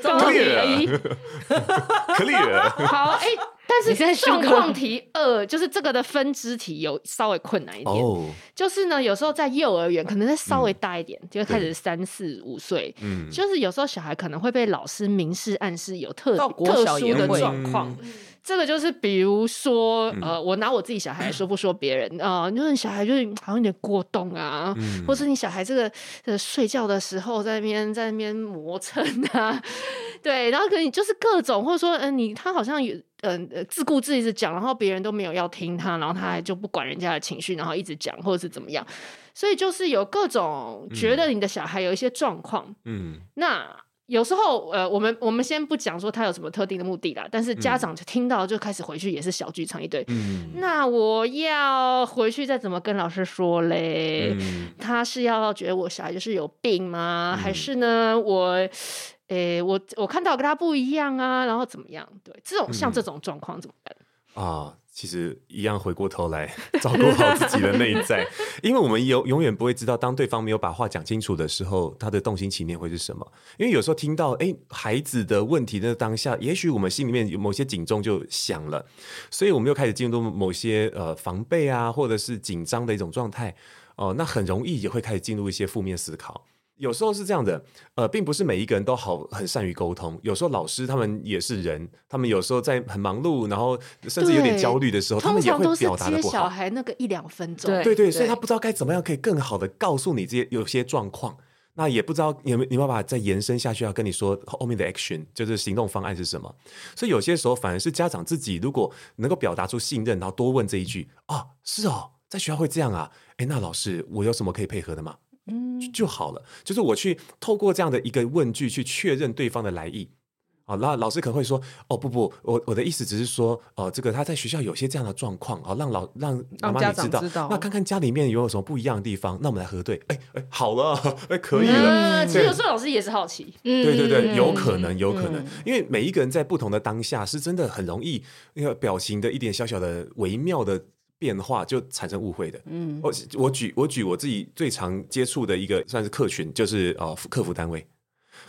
，clear。clear。好，哎，但是状况题二就是这个的分支题有稍微困难一点。哦，就是呢，有时候在幼儿园可能再稍微大一点，就开始三四五岁，嗯，就是有时候小孩可能会被老师明示暗示有特特殊的状况。这个就是，比如说，呃，我拿我自己小孩来说，不说别人啊，就是你小孩就是好像有点过动啊，嗯、或是你小孩这个呃睡觉的时候在那边在那边磨蹭啊，对，然后可能就是各种，或者说，嗯、呃，你他好像有，嗯、呃，自顾自一直讲，然后别人都没有要听他，然后他还就不管人家的情绪，然后一直讲，或者是怎么样，所以就是有各种觉得你的小孩有一些状况，嗯，那。有时候，呃，我们我们先不讲说他有什么特定的目的啦，但是家长就听到就开始回去也是小剧场一堆。嗯，那我要回去再怎么跟老师说嘞？嗯、他是要觉得我小孩就是有病吗？嗯、还是呢，我，诶、欸，我我看到跟他不一样啊，然后怎么样？对，这种像这种状况怎么办？啊。其实一样，回过头来 照顾好自己的内在，因为我们永永远不会知道，当对方没有把话讲清楚的时候，他的动心起念会是什么。因为有时候听到哎孩子的问题的当下，也许我们心里面有某些警钟就响了，所以我们又开始进入某些呃防备啊，或者是紧张的一种状态哦、那很容易也会开始进入一些负面思考。有时候是这样的，呃，并不是每一个人都好很善于沟通。有时候老师他们也是人，他们有时候在很忙碌，然后甚至有点焦虑的时候，他们也会表达的不好。小孩那个一两分钟，对对，对，所以他不知道该怎么样可以更好的告诉你这些有些状况，那也不知道有没有你有没有办法再延伸下去，要跟你说后面的 action 就是行动方案是什么。所以有些时候反而是家长自己如果能够表达出信任，然后多问这一句啊，是哦，在学校会这样啊，哎，那老师我有什么可以配合的吗？嗯，就好了。就是我去透过这样的一个问句去确认对方的来意。啊，那老师可能会说：“哦，不不，我我的意思只是说，哦，这个他在学校有些这样的状况，啊，让老让妈妈你知道，知道那看看家里面有没有什么不一样的地方，那我们来核对。哎哎，好了，哎，可以了。嗯、其实有时候老师也是好奇，对对对，有可能，有可能，嗯、因为每一个人在不同的当下，是真的很容易那个表情的一点小小的微妙的变化就产生误会的。嗯，我我举我举我自己最常接触的一个算是客群，就是呃，客服单位。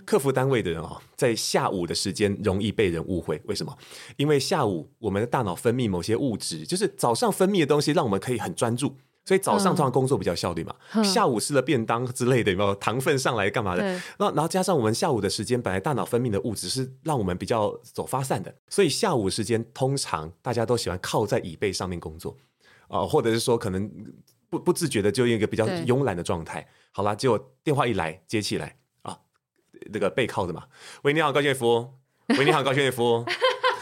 客服单位的人哦，在下午的时间容易被人误会，为什么？因为下午我们的大脑分泌某些物质，就是早上分泌的东西，让我们可以很专注，所以早上通常工作比较效率嘛。嗯、下午吃了便当之类的，有没有糖分上来干嘛的？那然后加上我们下午的时间，本来大脑分泌的物质是让我们比较走发散的，所以下午时间通常大家都喜欢靠在椅背上面工作啊、呃，或者是说可能不不自觉的就用一个比较慵懒的状态。好啦，结果电话一来接起来啊。那个背靠着嘛，喂，你好，高俊夫，喂，你好，高俊夫，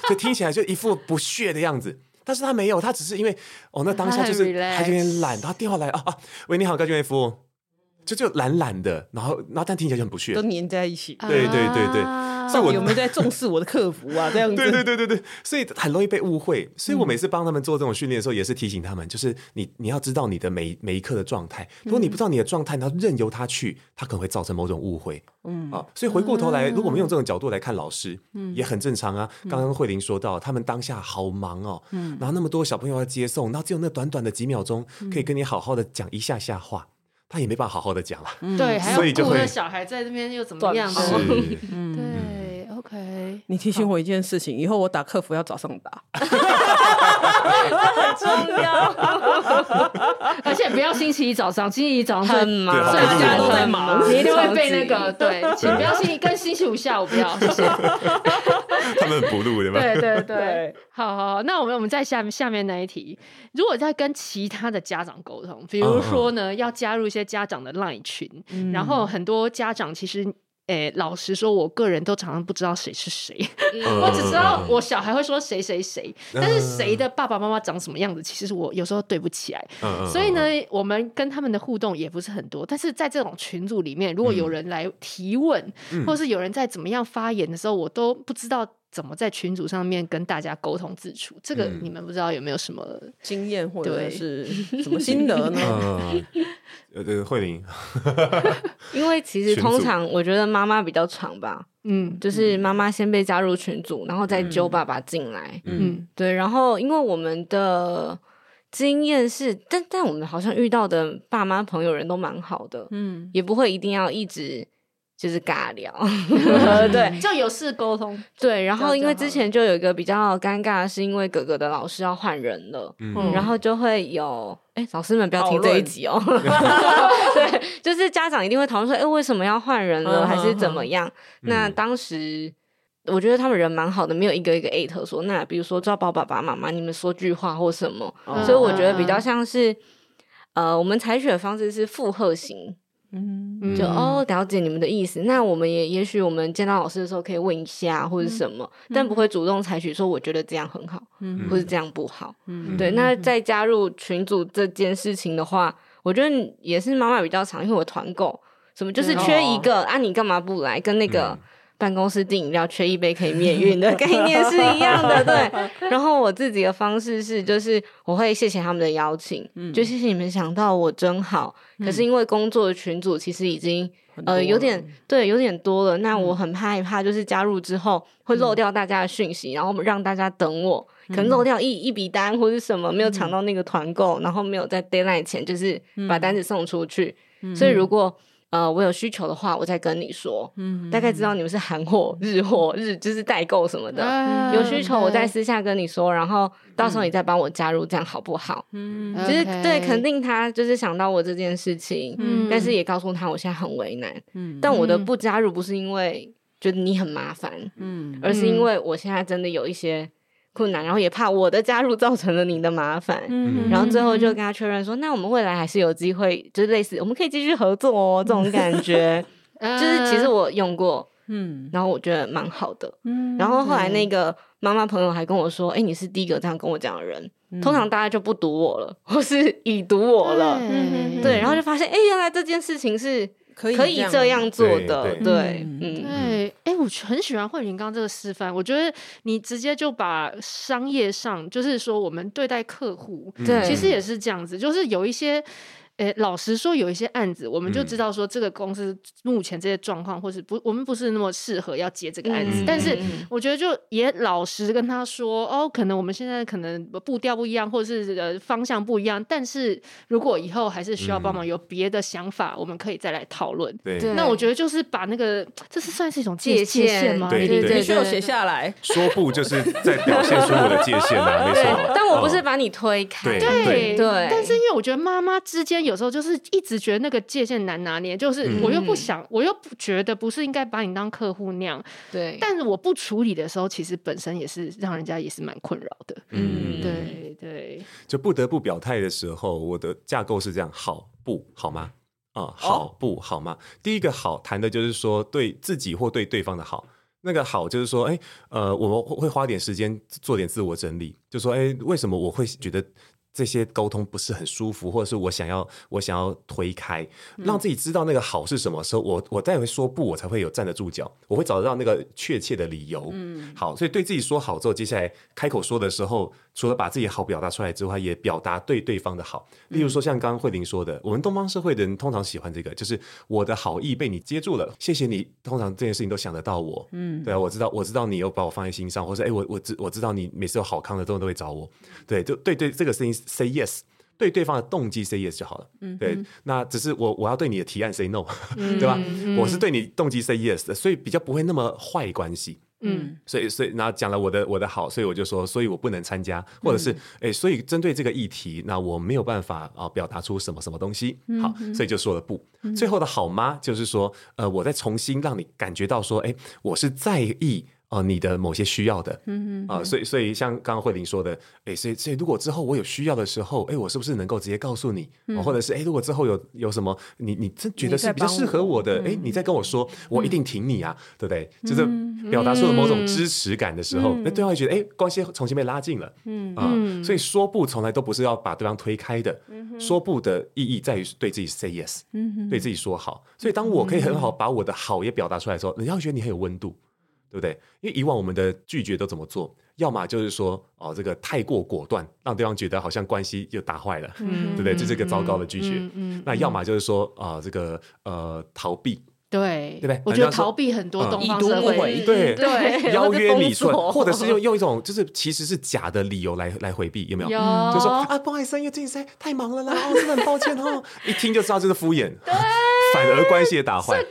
就听起来就一副不屑的样子，但是他没有，他只是因为哦，那当下就是他有点懒，然后电话来啊啊，喂，你好，高俊夫，就就懒懒的，然后然后但听起来就很不屑，都黏在一起，对对对对。啊所以我有没有在重视我的客服啊？这样子，对对对对对，所以很容易被误会。所以我每次帮他们做这种训练的时候，也是提醒他们，就是你你要知道你的每每一刻的状态。如果你不知道你的状态，然后任由他去，他可能会造成某种误会。嗯啊，所以回过头来，如果我们用这种角度来看老师，嗯，也很正常啊。刚刚慧玲说到，他们当下好忙哦，嗯，然后那么多小朋友要接送，然后只有那短短的几秒钟，可以跟你好好的讲一下下话。他也没办法好好的讲了，对，所以就会小孩在这边又怎么样？是，对。你提醒我一件事情，以后我打客服要早上打，很重要。而且不要星期一早上，星期一早上很忙，所以大家都在忙，你一定会被那个。对，请不要星期跟星期五下午不要，谢谢。他们不录对吧？对对对，好好，那我们我们在下面下面那一题，如果在跟其他的家长沟通，比如说呢，哦、要加入一些家长的 LINE 群，嗯、然后很多家长其实，诶、欸，老实说，我个人都常常不知道谁是谁，嗯、我只知道我小孩会说谁谁谁，嗯、但是谁的爸爸妈妈长什么样子，其实我有时候对不起来，嗯、所以呢，我们跟他们的互动也不是很多，但是在这种群组里面，如果有人来提问，嗯、或是有人在怎么样发言的时候，我都不知道。怎么在群组上面跟大家沟通自处？这个你们不知道有没有什么经验或者是 什么心得呢？呃，这个慧玲，因为其实通常我觉得妈妈比较长吧，嗯，就是妈妈先被加入群组，然后再揪爸爸进来，嗯，对，然后因为我们的经验是，但但我们好像遇到的爸妈朋友人都蛮好的，嗯，也不会一定要一直。就是尬聊，对，就有事沟通。对，然后因为之前就有一个比较尴尬，是因为哥哥的老师要换人了，嗯，然后就会有，哎，老师们不要听这一集哦。对，就是家长一定会讨论说，哎，为什么要换人了，还是怎么样？那当时我觉得他们人蛮好的，没有一个一个艾特说，那比如说叫爸爸妈妈，你们说句话或什么。所以我觉得比较像是，呃，我们采取的方式是附和型。嗯，就哦，了解你们的意思。那我们也也许我们见到老师的时候可以问一下或者什么，嗯、但不会主动采取说我觉得这样很好，嗯，或者这样不好。嗯，对。那再加入群组这件事情的话，我觉得也是妈妈比较常，因为我团购什么就是缺一个、嗯、啊，你干嘛不来？跟那个。办公室订饮料缺一杯可以免运的概念是一样的，对。然后我自己的方式是，就是我会谢谢他们的邀请，嗯、就谢谢你们想到我真好。嗯、可是因为工作的群组其实已经呃有点对有点多了，那我很害怕就是加入之后会漏掉大家的讯息，嗯、然后让大家等我，可能漏掉一一笔单或是什么没有抢到那个团购，嗯、然后没有在 deadline 前就是把单子送出去，嗯、所以如果。呃，我有需求的话，我再跟你说。嗯，大概知道你们是韩货、日货、日就是代购什么的。嗯、有需求，我再私下跟你说，然后到时候你再帮我加入，这样好不好？嗯，就是对，肯定他就是想到我这件事情，嗯，但是也告诉他我现在很为难。嗯，但我的不加入不是因为觉得你很麻烦，嗯，而是因为我现在真的有一些。困难，然后也怕我的加入造成了你的麻烦，嗯、然后最后就跟他确认说，嗯、那我们未来还是有机会，就是类似我们可以继续合作哦，这种感觉，就是其实我用过，嗯，然后我觉得蛮好的，嗯，然后后来那个妈妈朋友还跟我说，哎、欸，你是第一个这样跟我讲的人，嗯、通常大家就不读我了，或是已读我了，嗯、对，然后就发现，哎、欸，原来这件事情是。可以，可以这样做的，对，对嗯，对，哎、欸，我很喜欢慧玲刚刚这个示范，我觉得你直接就把商业上，就是说我们对待客户，对，其实也是这样子，就是有一些。诶，老实说，有一些案子，我们就知道说这个公司目前这些状况，或是不，我们不是那么适合要接这个案子。但是我觉得就也老实跟他说，哦，可能我们现在可能步调不一样，或者是这个方向不一样。但是如果以后还是需要帮忙，有别的想法，我们可以再来讨论。对，那我觉得就是把那个，这是算是一种界限吗？对对对，必须要写下来。说不就是在表现出我的界限啊，没错。但我不是把你推开，对对。但是因为我觉得妈妈之间。有时候就是一直觉得那个界限难拿捏，就是我又不想，嗯、我又不觉得不是应该把你当客户那样，对。但是我不处理的时候，其实本身也是让人家也是蛮困扰的，嗯，对对。就不得不表态的时候，我的架构是这样：好不好吗？啊、嗯，好不好吗？哦、第一个好谈的就是说对自己或对对方的好，那个好就是说，哎，呃，我们会花点时间做点自我整理，就说，哎，为什么我会觉得？这些沟通不是很舒服，或者是我想要我想要推开，让自己知道那个好是什么时候，我我再会说不，我才会有站得住脚，我会找得到那个确切的理由。嗯，好，所以对自己说好之后，接下来开口说的时候，除了把自己好表达出来之外，也表达对对方的好。例如说，像刚刚慧玲说的，我们东方社会的人通常喜欢这个，就是我的好意被你接住了，谢谢你。通常这件事情都想得到我，嗯，对啊，我知道，我知道你有把我放在心上，或者哎，我我知我知道你每次有好康的都都会找我，对，就对对这个事情。Say yes，对对方的动机 say yes 就好了。嗯，对，那只是我我要对你的提案 say no，嗯、对吧？嗯、我是对你动机 say yes 的，所以比较不会那么坏关系。嗯，所以所以然后讲了我的我的好，所以我就说，所以我不能参加，或者是哎、嗯，所以针对这个议题，那我没有办法啊表达出什么什么东西。好，所以就说了不。嗯、最后的好吗？就是说，呃，我再重新让你感觉到说，哎，我是在意。哦，你的某些需要的，嗯嗯啊，所以所以像刚刚慧玲说的，哎，所以所以如果之后我有需要的时候，哎，我是不是能够直接告诉你，或者是哎，如果之后有有什么，你你真觉得是比较适合我的，哎，你再跟我说，我一定挺你啊，对不对？就是表达出了某种支持感的时候，那对方会觉得，哎，关系重新被拉近了，嗯啊，所以说不从来都不是要把对方推开的，说不的意义在于对自己 say yes，对自己说好，所以当我可以很好把我的好也表达出来的时候，人家会觉得你很有温度。对不对？因为以往我们的拒绝都怎么做？要么就是说，哦，这个太过果断，让对方觉得好像关系就打坏了，嗯、对不对？这是个糟糕的拒绝。嗯嗯嗯、那要么就是说，啊、呃，这个呃，逃避。对，对不对？我觉得逃避很多东方社会，对对，邀约你说，或者是用 用一种就是其实是假的理由来来回避，有没有？有，就说啊，不好意思，因为最近实在太忙了啦，哦，真的很抱歉哦，一听就知道这是敷衍，对，反而关系也打坏。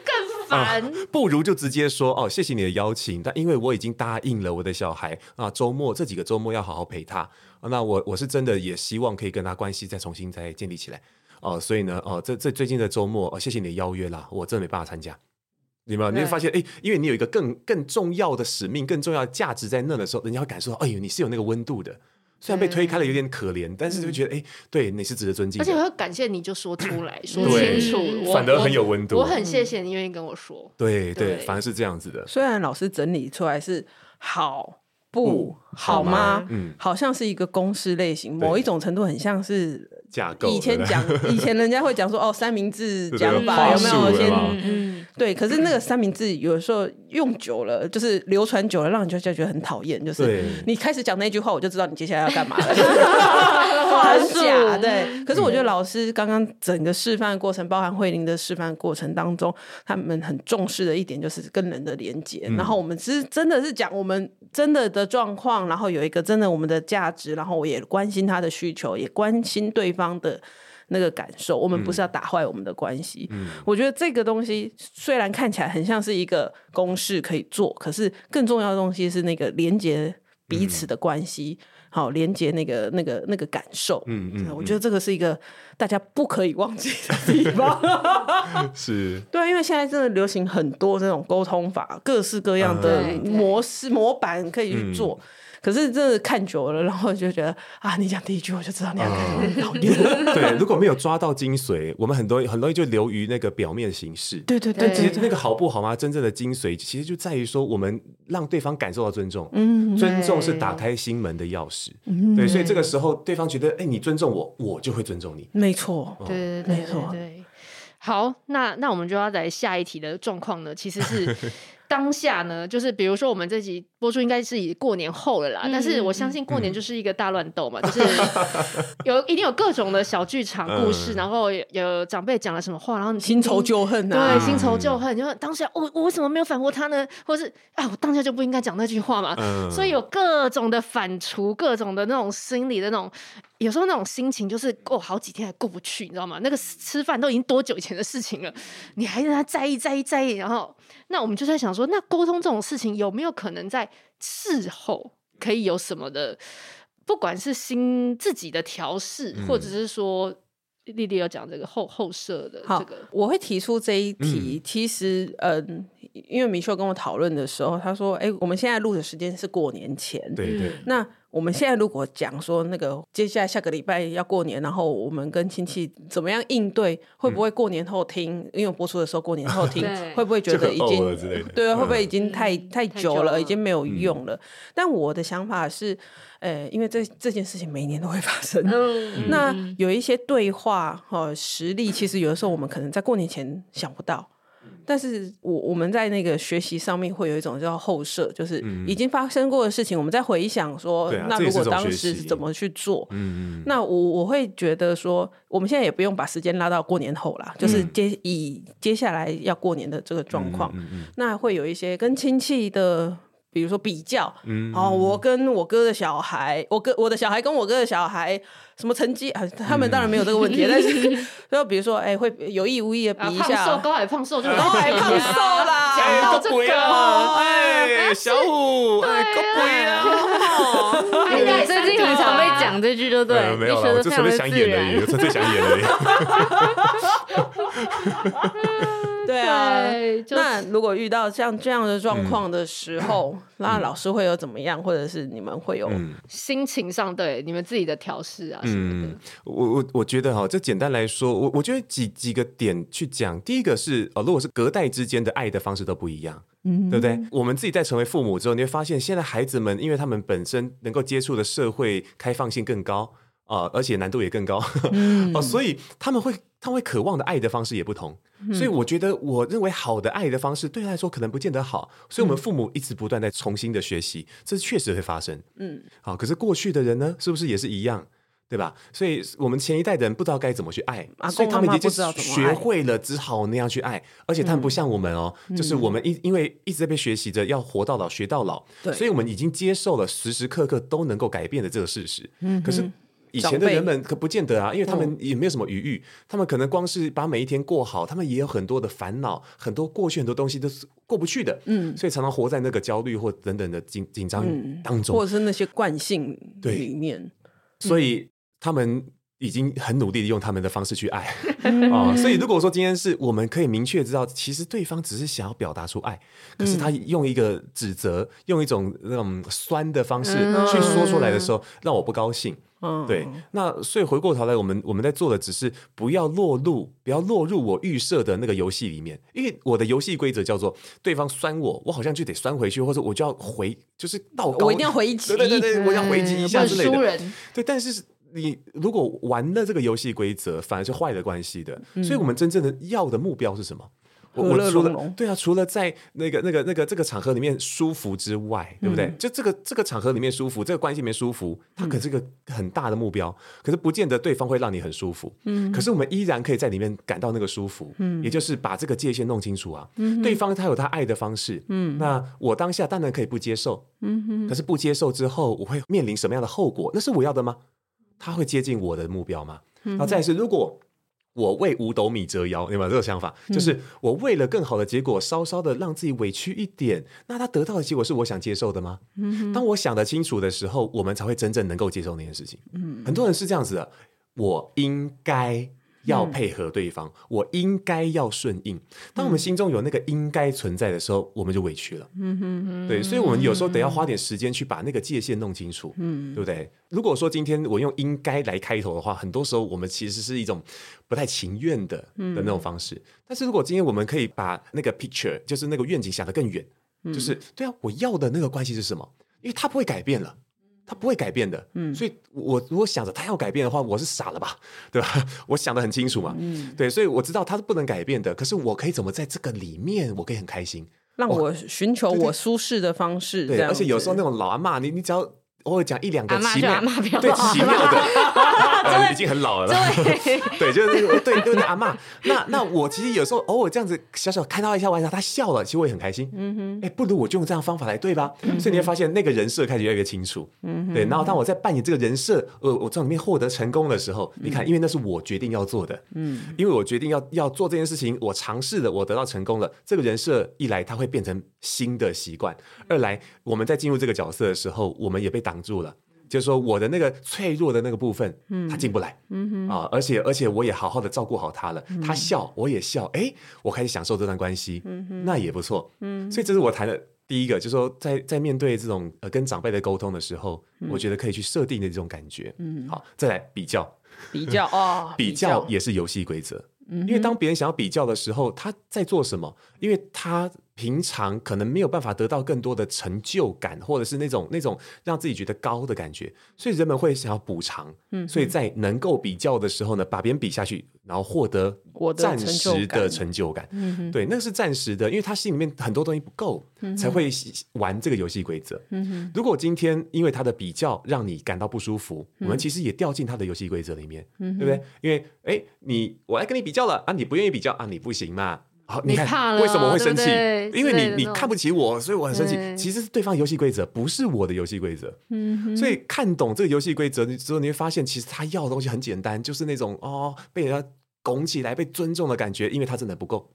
啊，不如就直接说哦，谢谢你的邀请，但因为我已经答应了我的小孩啊，周末这几个周末要好好陪他，啊、那我我是真的也希望可以跟他关系再重新再建立起来。哦、啊，所以呢，哦、啊，这这最近的周末，哦、啊，谢谢你的邀约啦，我真的没办法参加，你们对你会发现，哎，因为你有一个更更重要的使命，更重要的价值在那的时候，人家会感受到，哎呦，你是有那个温度的。虽然被推开了有点可怜，但是就觉得哎，对，你是值得尊敬的。而且我要感谢你就说出来说清楚，反而很有温度。我很谢谢你愿意跟我说。对对，反而是这样子的。虽然老师整理出来是好，不好吗？嗯，好像是一个公式类型，某一种程度很像是架构。以前讲，以前人家会讲说哦，三明治讲法有没有先？嗯，对。可是那个三明治有时候用久了，就是流传久了，让人就就觉得很讨厌。就是你开始讲那句话，我就知道你接下来要干嘛了。很假，对。可是我觉得老师刚刚整个示范过程，包含慧玲的示范过程当中，他们很重视的一点就是跟人的连接。然后我们其实真的是讲我们真的的状况，然后有一个真的我们的价值，然后我也关心他的需求，也关心对方的那个感受。我们不是要打坏我们的关系。嗯，我觉得这个东西虽然看起来很像是一个公式可以做，可是更重要的东西是那个连接彼此的关系。好，连接那个、那个、那个感受。嗯嗯，我觉得这个是一个大家不可以忘记的地方。是，对，因为现在真的流行很多这种沟通法，各式各样的模式、模板可以去做。可是真的看久了，然后就觉得啊，你讲第一句我就知道你要讨厌。对，如果没有抓到精髓，我们很多很容易就流于那个表面形式。对对对，其实那个好不好吗？真正的精髓其实就在于说，我们让对方感受到尊重。嗯，尊重是打开心门的钥匙。嗯，对，所以这个时候对方觉得，哎，你尊重我，我就会尊重你。没错，对对对，没错。对，好，那那我们就要来下一题的状况呢，其实是。当下呢，就是比如说我们这集播出应该是以过年后了啦，嗯、但是我相信过年就是一个大乱斗嘛，嗯、就是 有一定有各种的小剧场故事，嗯、然后有，长辈讲了什么话，然后你新仇旧恨啊，对，新仇旧恨，就当下我我为什么没有反驳他呢？或是啊，我当下就不应该讲那句话嘛，嗯、所以有各种的反刍，各种的那种心理的那种。有时候那种心情就是过好几天还过不去，你知道吗？那个吃饭都已经多久以前的事情了，你还让他在意在意在意，然后那我们就在想说，那沟通这种事情有没有可能在事后可以有什么的，不管是新自己的调试，嗯、或者是说丽丽有讲这个后后设的这个，我会提出这一题。嗯、其实，嗯，因为米秀跟我讨论的时候，他说：“哎，我们现在录的时间是过年前，对对，那。”我们现在如果讲说那个接下来下个礼拜要过年，然后我们跟亲戚怎么样应对？会不会过年后听？因为我播出的时候过年后听，会不会觉得已经对？会不会已经太太久了，已经没有用了？但我的想法是，呃，因为这这件事情每年都会发生。那有一些对话和实例，其实有的时候我们可能在过年前想不到。但是我我们在那个学习上面会有一种叫后设，就是已经发生过的事情，我们在回想说，那如果当时是怎么去做？嗯，那我我会觉得说，我们现在也不用把时间拉到过年后啦，就是接以接下来要过年的这个状况，那会有一些跟亲戚的。比如说比较，嗯，哦，我跟我哥的小孩，我哥我的小孩跟我哥的小孩，什么成绩啊？他们当然没有这个问题，但是 就比如说，哎，会有意无意的比一下，胖瘦高矮胖瘦就高矮胖瘦啦，讲到这个，哎，小虎，哎，高贵啊，你最近很常被讲这句，就对，没有了，我就特别想演而已，特别想演而已。对啊，对那如果遇到像这样的状况的时候，嗯、那老师会有怎么样，嗯、或者是你们会有心情上对你们自己的调试啊什么的？嗯、我我我觉得哈，这简单来说，我我觉得几几个点去讲。第一个是哦，如果是隔代之间的爱的方式都不一样，嗯，对不对？我们自己在成为父母之后，你会发现现在孩子们，因为他们本身能够接触的社会开放性更高啊、呃，而且难度也更高，嗯、哦，所以他们会。他会渴望的爱的方式也不同，嗯、所以我觉得，我认为好的爱的方式对他来说可能不见得好，所以我们父母一直不断在重新的学习，这确实会发生。嗯，好，可是过去的人呢，是不是也是一样，对吧？所以我们前一代的人不知道该怎么去爱，所以他们已经学会了只好那样去爱，而且他们不像我们哦，嗯、就是我们一因为一直在被学习着要活到老学到老，对所以我们已经接受了时时刻刻都能够改变的这个事实。嗯，可是。以前的人们可不见得啊，因为他们也没有什么余裕，他们可能光是把每一天过好，他们也有很多的烦恼，很多过去很多东西都是过不去的，嗯，所以常常活在那个焦虑或等等的紧紧张当中，或者是那些惯性里面，所以他们已经很努力的用他们的方式去爱啊、哦，所以如果说今天是我们可以明确知道，其实对方只是想要表达出爱，可是他用一个指责，用一种那种酸的方式去说出来的时候，让我不高兴。嗯，对。那所以回过头来，我们我们在做的只是不要落入，不要落入我预设的那个游戏里面，因为我的游戏规则叫做对方酸我，我好像就得酸回去，或者我就要回，就是倒高，我一定要回击，对对对，我要回击一下之类的。对，但是。你如果玩了这个游戏规则，反而是坏的关系的。嗯、所以，我们真正的要的目标是什么？和乐融融。对啊，除了在那个、那个、那个这个场合里面舒服之外，对不对？嗯、就这个这个场合里面舒服，这个关系里面舒服，它可是个很大的目标。嗯、可是，不见得对方会让你很舒服。嗯。可是，我们依然可以在里面感到那个舒服。嗯。也就是把这个界限弄清楚啊。嗯。对方他有他爱的方式。嗯。那我当下当然可以不接受。嗯哼。可是不接受之后，我会面临什么样的后果？那是我要的吗？他会接近我的目标吗？然后再是，如果我为五斗米折腰，有没有这个想法？就是我为了更好的结果，稍稍的让自己委屈一点，那他得到的结果是我想接受的吗？当我想得清楚的时候，我们才会真正能够接受那件事情。嗯很多人是这样子的，我应该。要配合对方，嗯、我应该要顺应。当我们心中有那个应该存在的时候，我们就委屈了。嗯哼哼，对，所以，我们有时候得要花点时间去把那个界限弄清楚，嗯，对不对？如果说今天我用应该来开头的话，很多时候我们其实是一种不太情愿的的那种方式。嗯、但是如果今天我们可以把那个 picture，就是那个愿景想得更远，嗯、就是对啊，我要的那个关系是什么？因为它不会改变了。他不会改变的，嗯，所以我如果想着他要改变的话，我是傻了吧，对吧？我想的很清楚嘛，嗯，对，所以我知道他是不能改变的。可是我可以怎么在这个里面，我可以很开心，让我寻求我舒适的方式，对，而且有时候那种老阿妈，你你只要。我会讲一两个奇妙，对奇妙的，已经很老了。对，就是对对对，阿嬷。那那我其实有时候偶尔这样子小小开他一下玩笑，他笑了，其实我也很开心。嗯哼，哎，不如我就用这样的方法来对吧？所以你会发现那个人设开始越来越清楚。嗯哼，对。然后当我在扮演这个人设，呃，我从里面获得成功的时候，你看，因为那是我决定要做的。嗯，因为我决定要要做这件事情，我尝试了，我得到成功了。这个人设一来，它会变成新的习惯；二来，我们在进入这个角色的时候，我们也被挡。挡住了，就是说我的那个脆弱的那个部分，嗯，他进不来，啊，而且而且我也好好的照顾好他了，嗯、他笑我也笑，哎，我开始享受这段关系，那也不错，嗯，所以这是我谈的第一个，就是说在在面对这种呃跟长辈的沟通的时候，嗯、我觉得可以去设定的这种感觉，嗯，好，再来比较，比较哦，比较也是游戏规则，嗯，因为当别人想要比较的时候，他在做什么？因为他。平常可能没有办法得到更多的成就感，或者是那种那种让自己觉得高的感觉，所以人们会想要补偿。嗯，所以在能够比较的时候呢，把别人比下去，然后获得暂时的成就感。嗯，对，那是暂时的，因为他心里面很多东西不够，嗯、才会玩这个游戏规则。如果今天因为他的比较让你感到不舒服，嗯、我们其实也掉进他的游戏规则里面，嗯、对不对？因为哎，你我来跟你比较了啊，你不愿意比较啊，你不行嘛。好，你看为什么我会生气？因为你你看不起我，所以我很生气。其实是对方游戏规则，不是我的游戏规则。嗯，所以看懂这个游戏规则之后，你会发现，其实他要的东西很简单，就是那种哦，被人家拱起来、被尊重的感觉。因为他真的不够，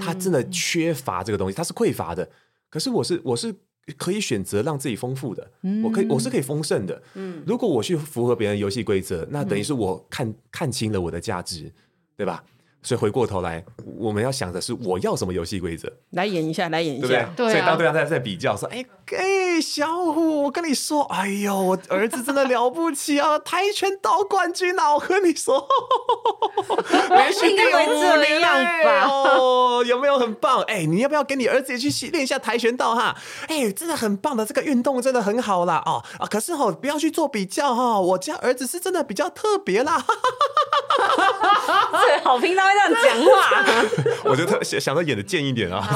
他真的缺乏这个东西，他是匮乏的。可是我是我是可以选择让自己丰富的，我可以我是可以丰盛的。嗯，如果我去符合别人游戏规则，那等于是我看看清了我的价值，对吧？所以回过头来，我们要想的是我要什么游戏规则？来演一下，来演一下，对不对？所以当对方在在比较说：“哎哎，小虎，我跟你说，哎呦，我儿子真的了不起啊，跆拳道冠军啊！我跟你说，连续练五年吧？哦，有没有很棒？哎，你要不要跟你儿子也去练一下跆拳道哈？哎，真的很棒的，这个运动真的很好啦。哦啊！可是哦，不要去做比较哈，我家儿子是真的比较特别啦。最好听到。这样讲话，我就特想想着演的贱一点啊，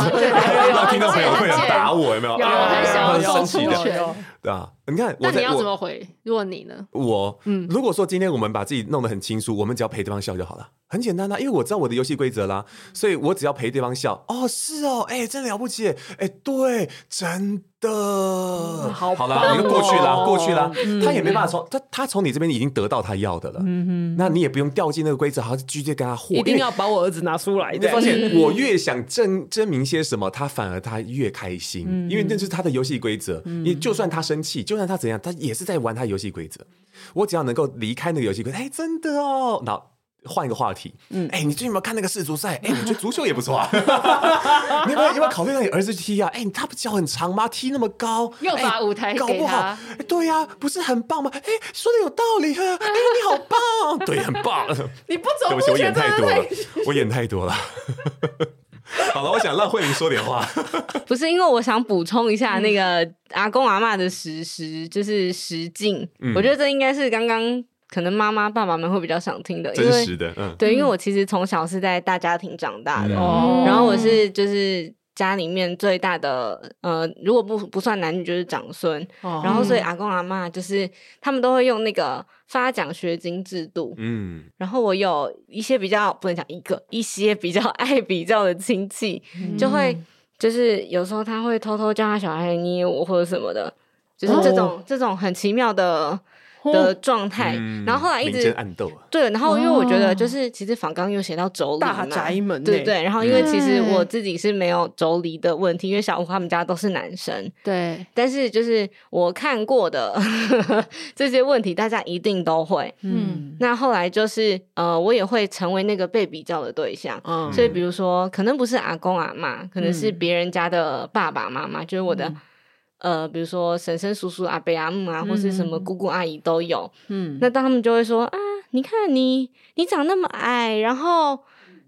让 听众朋友会想打我，有没有？很生气的，对啊。你看，那你要怎么回？如果你呢？我，嗯，如果说今天我们把自己弄得很清楚，我们只要陪对方笑就好了，很简单啊。因为我知道我的游戏规则啦，所以我只要陪对方笑。哦，是哦，哎，真了不起，哎，对，真的，好，好了，你就过去了，过去了，他也没办法从他他从你这边已经得到他要的了，嗯哼，那你也不用掉进那个规则，好像直接跟他和，一定要把我儿子拿出来。你发现我越想证证明些什么，他反而他越开心，因为那是他的游戏规则。你就算他生气，就算他怎样，他也是在玩他游戏规则。我只要能够离开那个游戏规则，哎，真的哦，那换一个话题，嗯，哎，你最近有没有看那个世足赛？哎，我觉得足球也不错啊。你有没有有没有考虑让你儿子踢啊？哎，他不脚很长吗？踢那么高，又把舞台搞不好，对呀，不是很棒吗？哎，说的有道理啊，哎，你好棒，对，很棒。你不走，对不起，我演太多了，我演太多了。好了，我想让慧玲说点话。不是因为我想补充一下那个阿公阿妈的实时，就是实境。嗯、我觉得这应该是刚刚可能妈妈爸爸们会比较想听的，真实的。嗯，对，因为我其实从小是在大家庭长大的，嗯、然后我是就是。家里面最大的，呃，如果不不算男女，就是长孙。哦、然后，所以阿公阿妈就是他们都会用那个发奖学金制度。嗯，然后我有一些比较不能讲一个，一些比较 爱比较的亲戚，嗯、就会就是有时候他会偷偷叫他小孩捏我或者什么的，就是这种、哦、这种很奇妙的。的状态，嗯、然后后来一直暗斗对，然后因为我觉得就是其实访纲又写到妯娌大宅门，对对，然后因为其实我自己是没有妯娌的问题，因为小吴他们家都是男生，对，但是就是我看过的 这些问题，大家一定都会，嗯，那后来就是呃，我也会成为那个被比较的对象，嗯，所以比如说可能不是阿公阿妈，可能是别人家的爸爸妈妈，就是我的。呃，比如说婶婶、叔叔、阿伯、阿姆啊，或是什么姑姑、阿姨都有。嗯，那当他们就会说啊，你看你，你长那么矮，然后。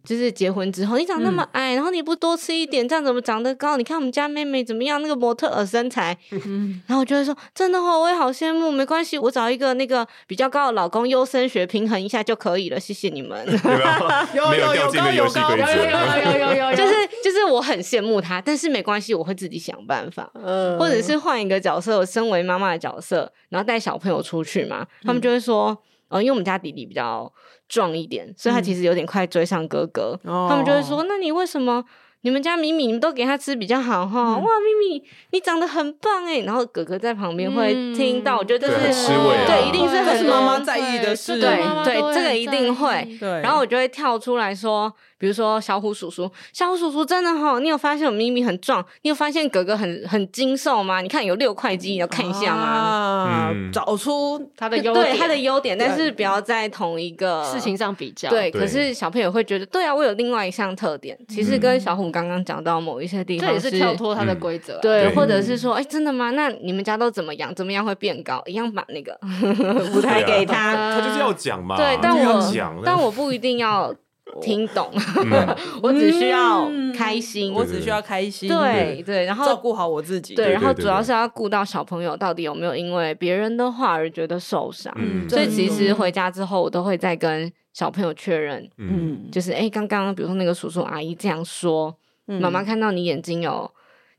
就是结婚之后，你长那么矮，嗯、然后你不多吃一点，这样怎么长得高？你看我们家妹妹怎么样，那个模特儿身材。嗯、然后我就会说，真的哦，我也好羡慕。没关系，我找一个那个比较高的老公，优生学平衡一下就可以了。谢谢你们。有有 有有高有高有有有有有，就是就是我很羡慕他，但是没关系，我会自己想办法。嗯，或者是换一个角色，我身为妈妈的角色，然后带小朋友出去嘛，他们就会说。哦，因为我们家弟弟比较壮一点，所以他其实有点快追上哥哥。嗯、他们就会说：“那你为什么？”你们家米米，你们都给他吃比较好哈！哇，米米，你长得很棒哎！然后哥哥在旁边会听到，我觉得这是对，一定是很妈妈在意的事，对对，这个一定会。对，然后我就会跳出来说，比如说小虎叔叔，小虎叔叔真的哈，你有发现我咪咪很壮？你有发现哥哥很很精瘦吗？你看有六块肌，你要看一下吗？啊，找出他的优点，对他的优点，但是不要在同一个事情上比较。对，可是小朋友会觉得，对啊，我有另外一项特点，其实跟小虎。刚刚讲到某一些地方，这也是跳脱他的规则，对，或者是说，哎，真的吗？那你们家都怎么样？怎么样会变高？一样把那个 舞台给他，他就是要讲嘛。对，但我但我不一定要听懂，我只需要开心，我只需要开心，对对，然后照顾好我自己，对，然后主要是要顾到小朋友到底有没有因为别人的话而觉得受伤。所以其实回家之后，我都会再跟小朋友确认，嗯，就是哎，刚刚比如说那个叔叔阿姨这样说。妈妈看到你眼睛有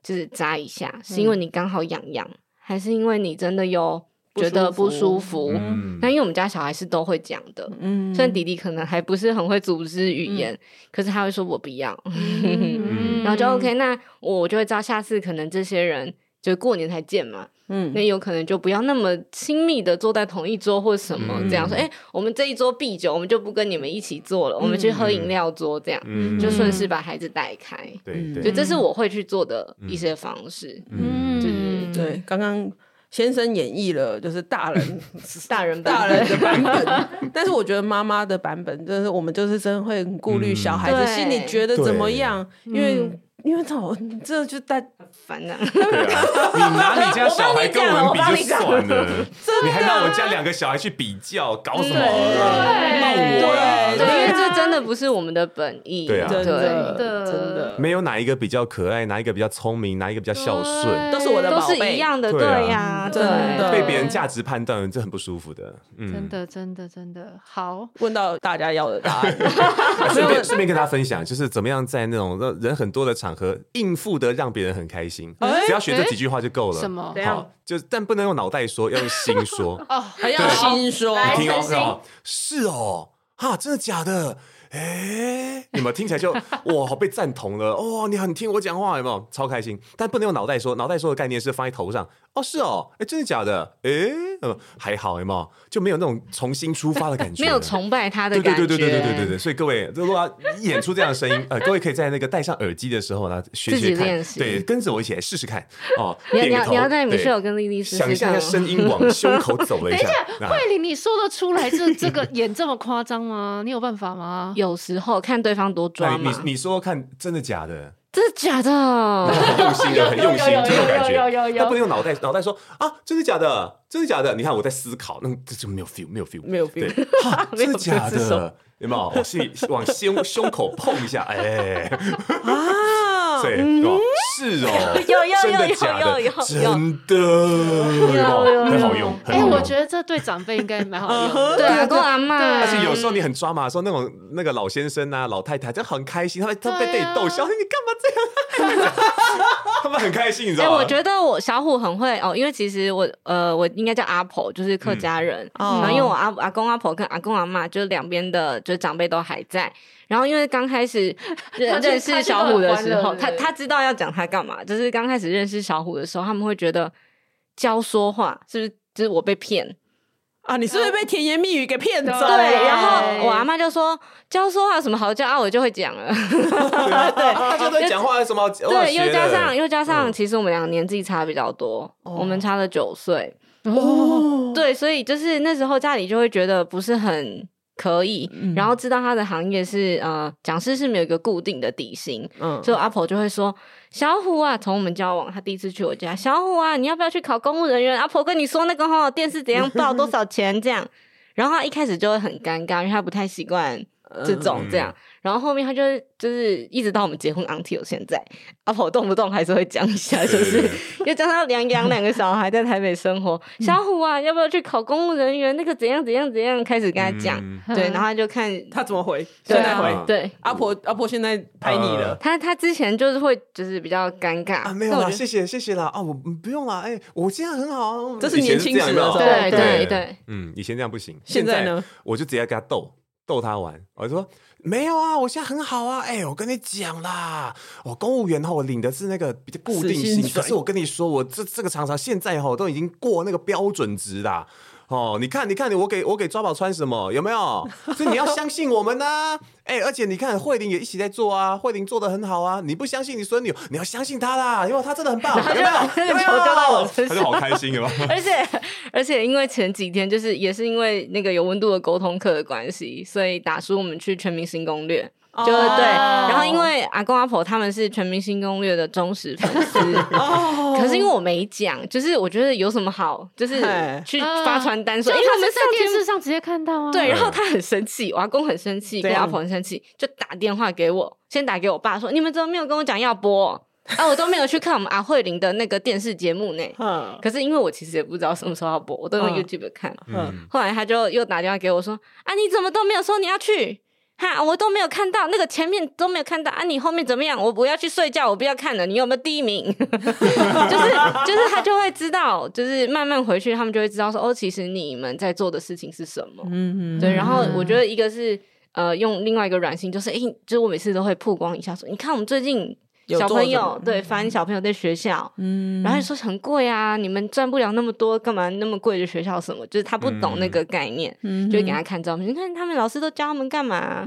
就是眨一下，是因为你刚好痒痒，还是因为你真的有觉得不舒服？那因为我们家小孩是都会讲的，嗯，虽然弟弟可能还不是很会组织语言，可是他会说我不要，然后就 OK，那我就会知道下次可能这些人就过年才见嘛。嗯，那有可能就不要那么亲密的坐在同一桌或什么这样说，哎，我们这一桌必酒，我们就不跟你们一起坐了，我们去喝饮料桌这样，就顺势把孩子带开。对对，就这是我会去做的一些方式。嗯，对。对，刚刚先生演绎了就是大人 大人大人的版本，但是我觉得妈妈的版本就是我们就是真的会顾虑小孩子心里觉得怎么样，因为。因为这种这就带烦呐！你拿你家小孩跟我们比就算了，你还拿我家两个小孩去比较，搞什么？闹我呀！因为这真的不是我们的本意。对啊，真的真的没有哪一个比较可爱，哪一个比较聪明，哪一个比较孝顺，都是我的宝贝，都是一样的。对呀，真的被别人价值判断，这很不舒服的。真的真的真的好，问到大家要的答案，顺便顺便跟大家分享，就是怎么样在那种人很多的场。和应付的让别人很开心，只要学这几句话就够了。什么？好，就但不能用脑袋说，要用心说。哦，还要心说。你听哦，是哦，哈，真的假的？哎，你们听起来就 哇，好被赞同了。哦，你很听我讲话，有没有？超开心。但不能用脑袋说，脑袋说的概念是放在头上。哦，是哦，哎，真的假的？哎，嗯，还好，有没有？就没有那种重新出发的感觉，没有崇拜他的感觉。对对对对对对对对。所以各位，如果要演出这样的声音，呃，各位可以在那个戴上耳机的时候呢，学学看，对，跟着我一起来试试看哦。你要你要你要在米秀跟丽丽试试看，想象声音往胸口走了一下。等一下，慧玲，你说得出来这这个演这么夸张吗？你有办法吗？有时候看对方多抓嘛。你你说看，真的假的？真的假的？很用心的，很用心，这种感觉。他不能用脑袋，脑袋说啊，真的假的？真的假的？你看我在思考，那这就没有 feel，没有 feel，没有 feel。真的假的？有没有？往心往胸胸口碰一下，哎 啊，对，是哦，有有有有有有，真的，很好用。哎，我觉得这对长辈应该蛮好用。对，阿公阿妈。而且有时候你很抓马的时候，那种那个老先生啊、老太太就很开心，他们他被被你逗笑，你干嘛这样？他们很开心，你知道吗？我觉得我小虎很会哦，因为其实我呃，我应该叫阿婆，就是客家人。然后因为我阿阿公阿婆跟阿公阿妈，就是两边的。就是长辈都还在，然后因为刚开始 认识小虎的时候，他他知道要讲他干嘛，就是刚开始认识小虎的时候，他们会觉得教说话是不是就是我被骗啊？你是不是被甜言蜜语给骗走？对，然后我阿妈就说教说话有什么好教啊？我就会讲了。对，他就会讲话有什么？对，又加上又加上，其实我们两个年纪差比较多，我们差了九岁哦。对，所以就是那时候家里就会觉得不是很。可以，然后知道他的行业是呃，讲师是没有一个固定的底薪，嗯，所以阿婆就会说：“小虎啊，从我们交往，他第一次去我家，小虎啊，你要不要去考公务人员？”阿婆跟你说那个哈，电视怎样报 多少钱？这样，然后他一开始就会很尴尬，因为他不太习惯这种这样。然后后面他就就是一直到我们结婚 until 现在，阿婆动不动还是会讲一下，就是 又讲他两养两个小孩在台北生活，小虎啊，要不要去考公务人员？那个怎样怎样怎样，开始跟他讲，对，然后他就看他怎么回，现在回，对，阿婆阿婆现在拍你了，他他之前就是会就是比较尴尬啊，没有啦，谢谢谢谢啦，啊，我不用啦，哎，我现在很好，这是年轻时的对对对，嗯，以前这样不行，现在呢，我就直接跟他逗逗他玩，我就说。没有啊，我现在很好啊。哎，我跟你讲啦，我公务员哈，我领的是那个比较固定薪，可是我跟你说，我这这个常常现在哈都已经过那个标准值啦。哦，你看，你看，你我给我给抓宝穿什么？有没有？所以你要相信我们呐！哎，而且你看，慧玲也一起在做啊，慧玲做的很好啊。你不相信你孙女，你要相信她啦，因为她真的很棒，有没有？有没有？他就好开心，有没有？而 且而且，因为前几天就是也是因为那个有温度的沟通课的关系，所以打书我们去全明星攻略。就是对，然后因为阿公阿婆他们是全明星攻略的忠实粉丝，可是因为我没讲，就是我觉得有什么好，就是去发传单说，因为他们在电视上直接看到啊。对，然后他很生气，我阿公很生气，跟阿婆很生气，就打电话给我，先打给我爸说，你们怎么没有跟我讲要播啊？我都没有去看我们阿慧玲的那个电视节目呢。可是因为我其实也不知道什么时候要播，我都用 YouTube 看。后来他就又打电话给我说，啊，你怎么都没有说你要去？哈，我都没有看到那个前面都没有看到啊！你后面怎么样？我不要去睡觉，我不要看了。你有没有第一名？就是就是他就会知道，就是慢慢回去，他们就会知道说哦，其实你们在做的事情是什么。嗯嗯，对。然后我觉得一个是呃，用另外一个软性，就是诶、欸，就是我每次都会曝光一下说，你看我们最近。小朋友对翻小朋友在学校，嗯，然后就说很贵啊，你们赚不了那么多，干嘛那么贵的学校什么？就是他不懂那个概念，嗯，就会给他看照片，你看他们老师都教他们干嘛，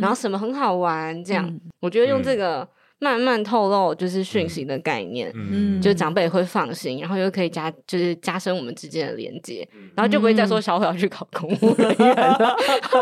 然后什么很好玩，这样，我觉得用这个。慢慢透露就是讯息的概念，嗯，就长辈会放心，然后又可以加，就是加深我们之间的连接，然后就不会再说小虎要去考公务人员了。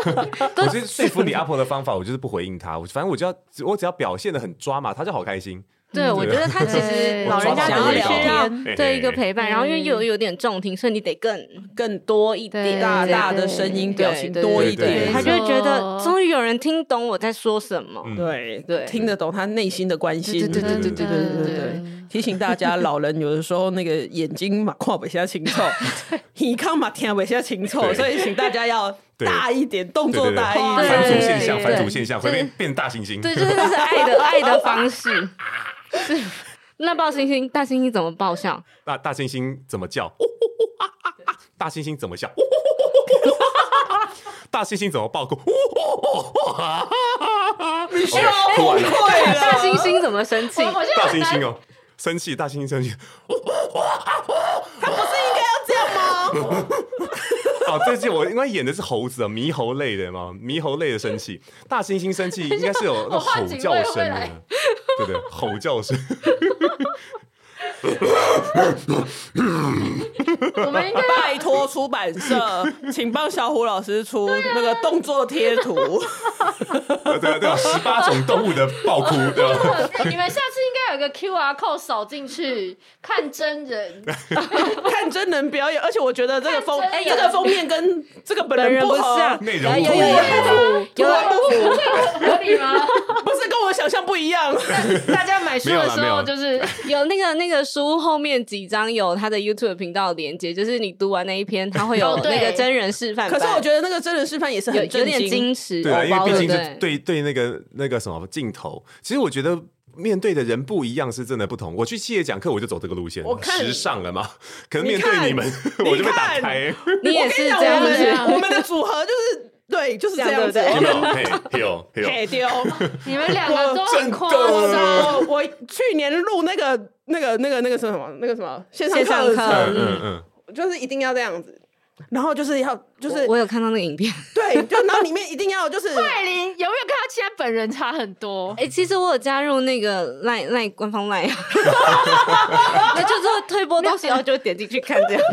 我是说服你阿婆的方法，我就是不回应他，反正我就要我只要表现的很抓嘛，他就好开心。对，我觉得他其实老人家都是需要对。一个陪伴，然后因为又有点重听，所以你得更更多一点大大的声音表情多一点，他就会觉得终于有人听懂我在说什么，对对，听得懂他内心的关心，对对对对对对对。提醒大家，老人有的时候那个眼睛嘛看不下 清楚，耳康嘛听不下清楚，所以请大家要大一点，动作大一点，反祖现象，反祖现象会变变大猩猩，对，就是这是爱的 爱的方式。是，那抱猩猩，大猩猩怎么爆笑？大大猩猩怎么叫？大猩猩怎么笑？大猩猩怎么爆哭？你需要哭完了。大猩猩怎么生气？大猩猩哦，生气，大猩猩生气。哦，这季我应该演的是猴子啊，猕猴类的嘛，猕猴类的生气，大猩猩生气应该是有那吼叫声的，对不对，吼叫声。我们应该拜托出版社，请帮小虎老师出那个动作贴图。对啊，对啊，十八种动物的爆哭，你们下次应该有个 QR code 扫进去看真人，看真人表演。而且我觉得这个封看真人这个封面跟这个本人不合，内容有有有有有有合理吗？不是跟我想象不一样。大家买书的时候就是有那个那个书后面几张有他的 YouTube 频道连接，就是你读完那一篇，他会有那个真人示范。可是我觉得那个真人示范也是很有有点矜持，对啊，因为毕竟是对对对那个那个什么镜头，其实我觉得面对的人不一样是真的不同。我去企业讲课，我就走这个路线，我看时尚了嘛。可能面对你们，我就被打开。你也是这我样子，们我们的组合就是对，就是这样子。有没有？有有。嘿丢，你们两个都很夸我张。我去年录那个那个那个那个什么那个什么线上课，嗯嗯嗯，就是一定要这样子。然后就是要，就是我有看到那个影片，对，就然后里面一定要就是 慧玲有没有跟他现在本人差很多？哎、欸，其实我有加入那个赖赖官方赖，那就是推播东西，然后就点进去看这样。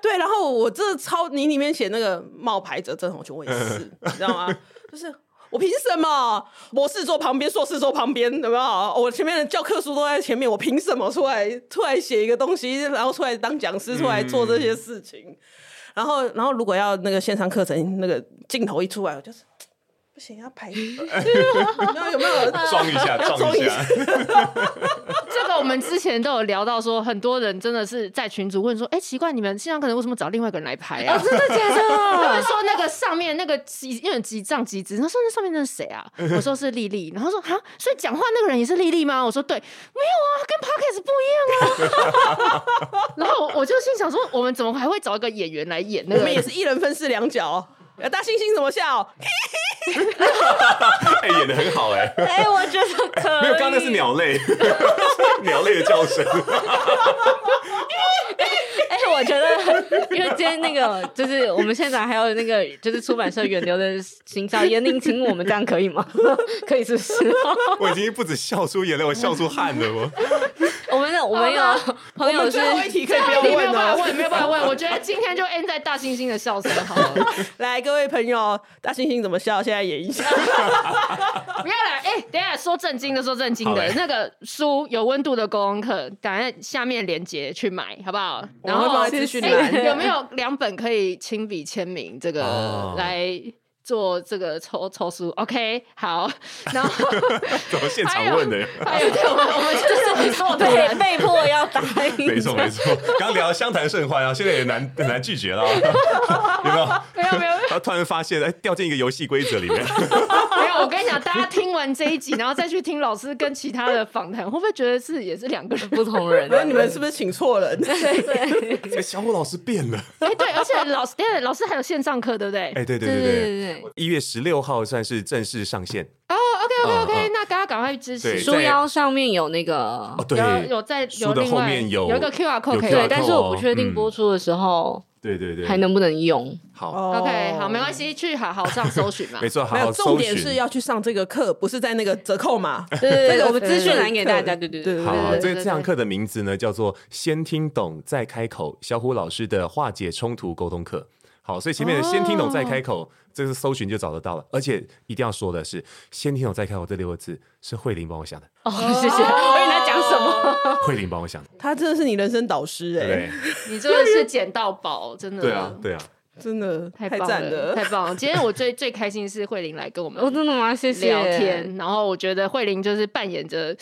对，然后我这超你里面写那个冒牌者郑红琼，我也是，你知道吗？就是我凭什么博士坐旁边，硕士坐旁边，有没有？我前面的教科书都在前面，我凭什么出来出来写一个东西，然后出来当讲师，出来做这些事情？嗯然后，然后如果要那个线上课程，那个镜头一出来，我就是不行，要排。有没有？有没有装一下，装一下。这个我们之前都有聊到，说很多人真的是在群组问说：“哎，奇怪，你们现场可能为什么找另外一个人来排啊？”真的假的？他们说那个上面那个几因为几丈几纸，他说那上面那是谁啊？我说是丽丽，然后说啊，所以讲话那个人也是丽丽吗？我说对，没有啊，跟 Podcast 不一样啊。然后我就心想说，我们怎么还会找一个演员来演？那我们也是一人分饰两角。大猩猩怎么笑？哎，演得很好哎！哎，我觉得可以。没有，刚刚那是鸟类，鸟类的叫声。哎，我觉得，因为今天那个就是我们现场还有那个就是出版社远流的行销严令请我们这样可以吗？可以是不是？我已经不止笑出眼泪，我笑出汗了我。我们的我们有朋友是最后一题可以不要问没有办法问，没有办法问。我觉得今天就 end 在大猩猩的笑声好了。来，各位朋友，大猩猩怎么笑？现在演一下。不要来，哎，等一下说正经的，说正经的。那个书有温度的沟通课，等下下面链接去买，好不好？然后放在资讯栏。有没有两本可以亲笔签名？这个来。做这个抽抽书，OK，好，然后怎么现场问的？还有，我们我们 就是做的人被迫要答应。没错没错，刚聊相谈甚欢啊，现在也难很难拒绝了，有没有？没有没有。然后突然发现，哎，掉进一个游戏规则里面。没有，我跟你讲，大家听完这一集，然后再去听老师跟其他的访谈，会不会觉得是也是两个人不同人？那你们是不是请错人？对对。小虎老师变了。哎，对，而且老师，老师还有线上课，对不对？哎，对对对对对。一月十六号算是正式上线哦，OK OK OK，那大家赶快支持。书腰上面有那个，对有在有另外有有一个 QR code 可以，对，但是我不确定播出的时候，对对对，还能不能用？好，OK，好，没关系，去好好上搜寻嘛。没错，没有重点是要去上这个课，不是在那个折扣码。对 对对，我们资讯栏给大家。对对对，好，这这堂课的名字呢叫做“先听懂再开口”，小虎老师的化解冲突沟通课。好，所以前面的“先听懂再开口”。这个搜寻就找得到了，而且一定要说的是“先听懂再开口”这六个字是慧玲帮我想的。哦，谢谢。我以为他讲什么？慧玲帮我想的。他真的是你人生导师哎！对，你真的是捡到宝，真的。对啊，对啊，真的太棒了，太棒了！今天我最最开心是慧玲来跟我们，我真的吗？谢谢聊天。然后我觉得慧玲就是扮演着。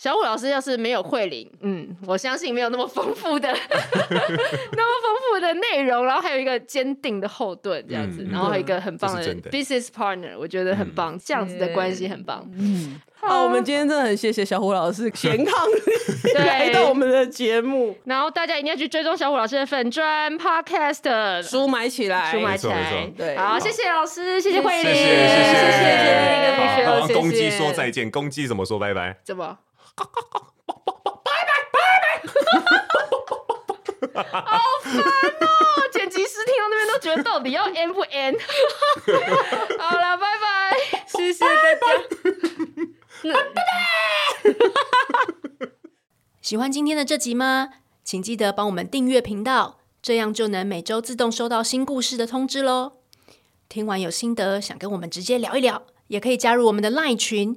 小虎老师要是没有慧玲，嗯，我相信没有那么丰富的，那么丰富的内容，然后还有一个坚定的后盾这样子，然后还有一个很棒的 business partner，我觉得很棒，这样子的关系很棒。嗯，好，我们今天真的很谢谢小虎老师 前康 来到我们的节目，然后大家一定要去追踪小虎老师的粉砖 podcast，书买起来，书买起来，对，好，谢谢老师，谢谢慧玲，谢谢谢谢那个同学，好，公鸡说再见，公鸡怎么说拜拜？怎么？拜拜拜拜！好烦哦！剪辑师听到那边都觉得到底要 N 不 N？好了，拜拜，谢谢大家。拜拜。喜欢今天的这集吗？请记得帮我们订阅频道，这样就能每周自动收到新故事的通知喽。听完有心得，想跟我们直接聊一聊，也可以加入我们的 LINE 群，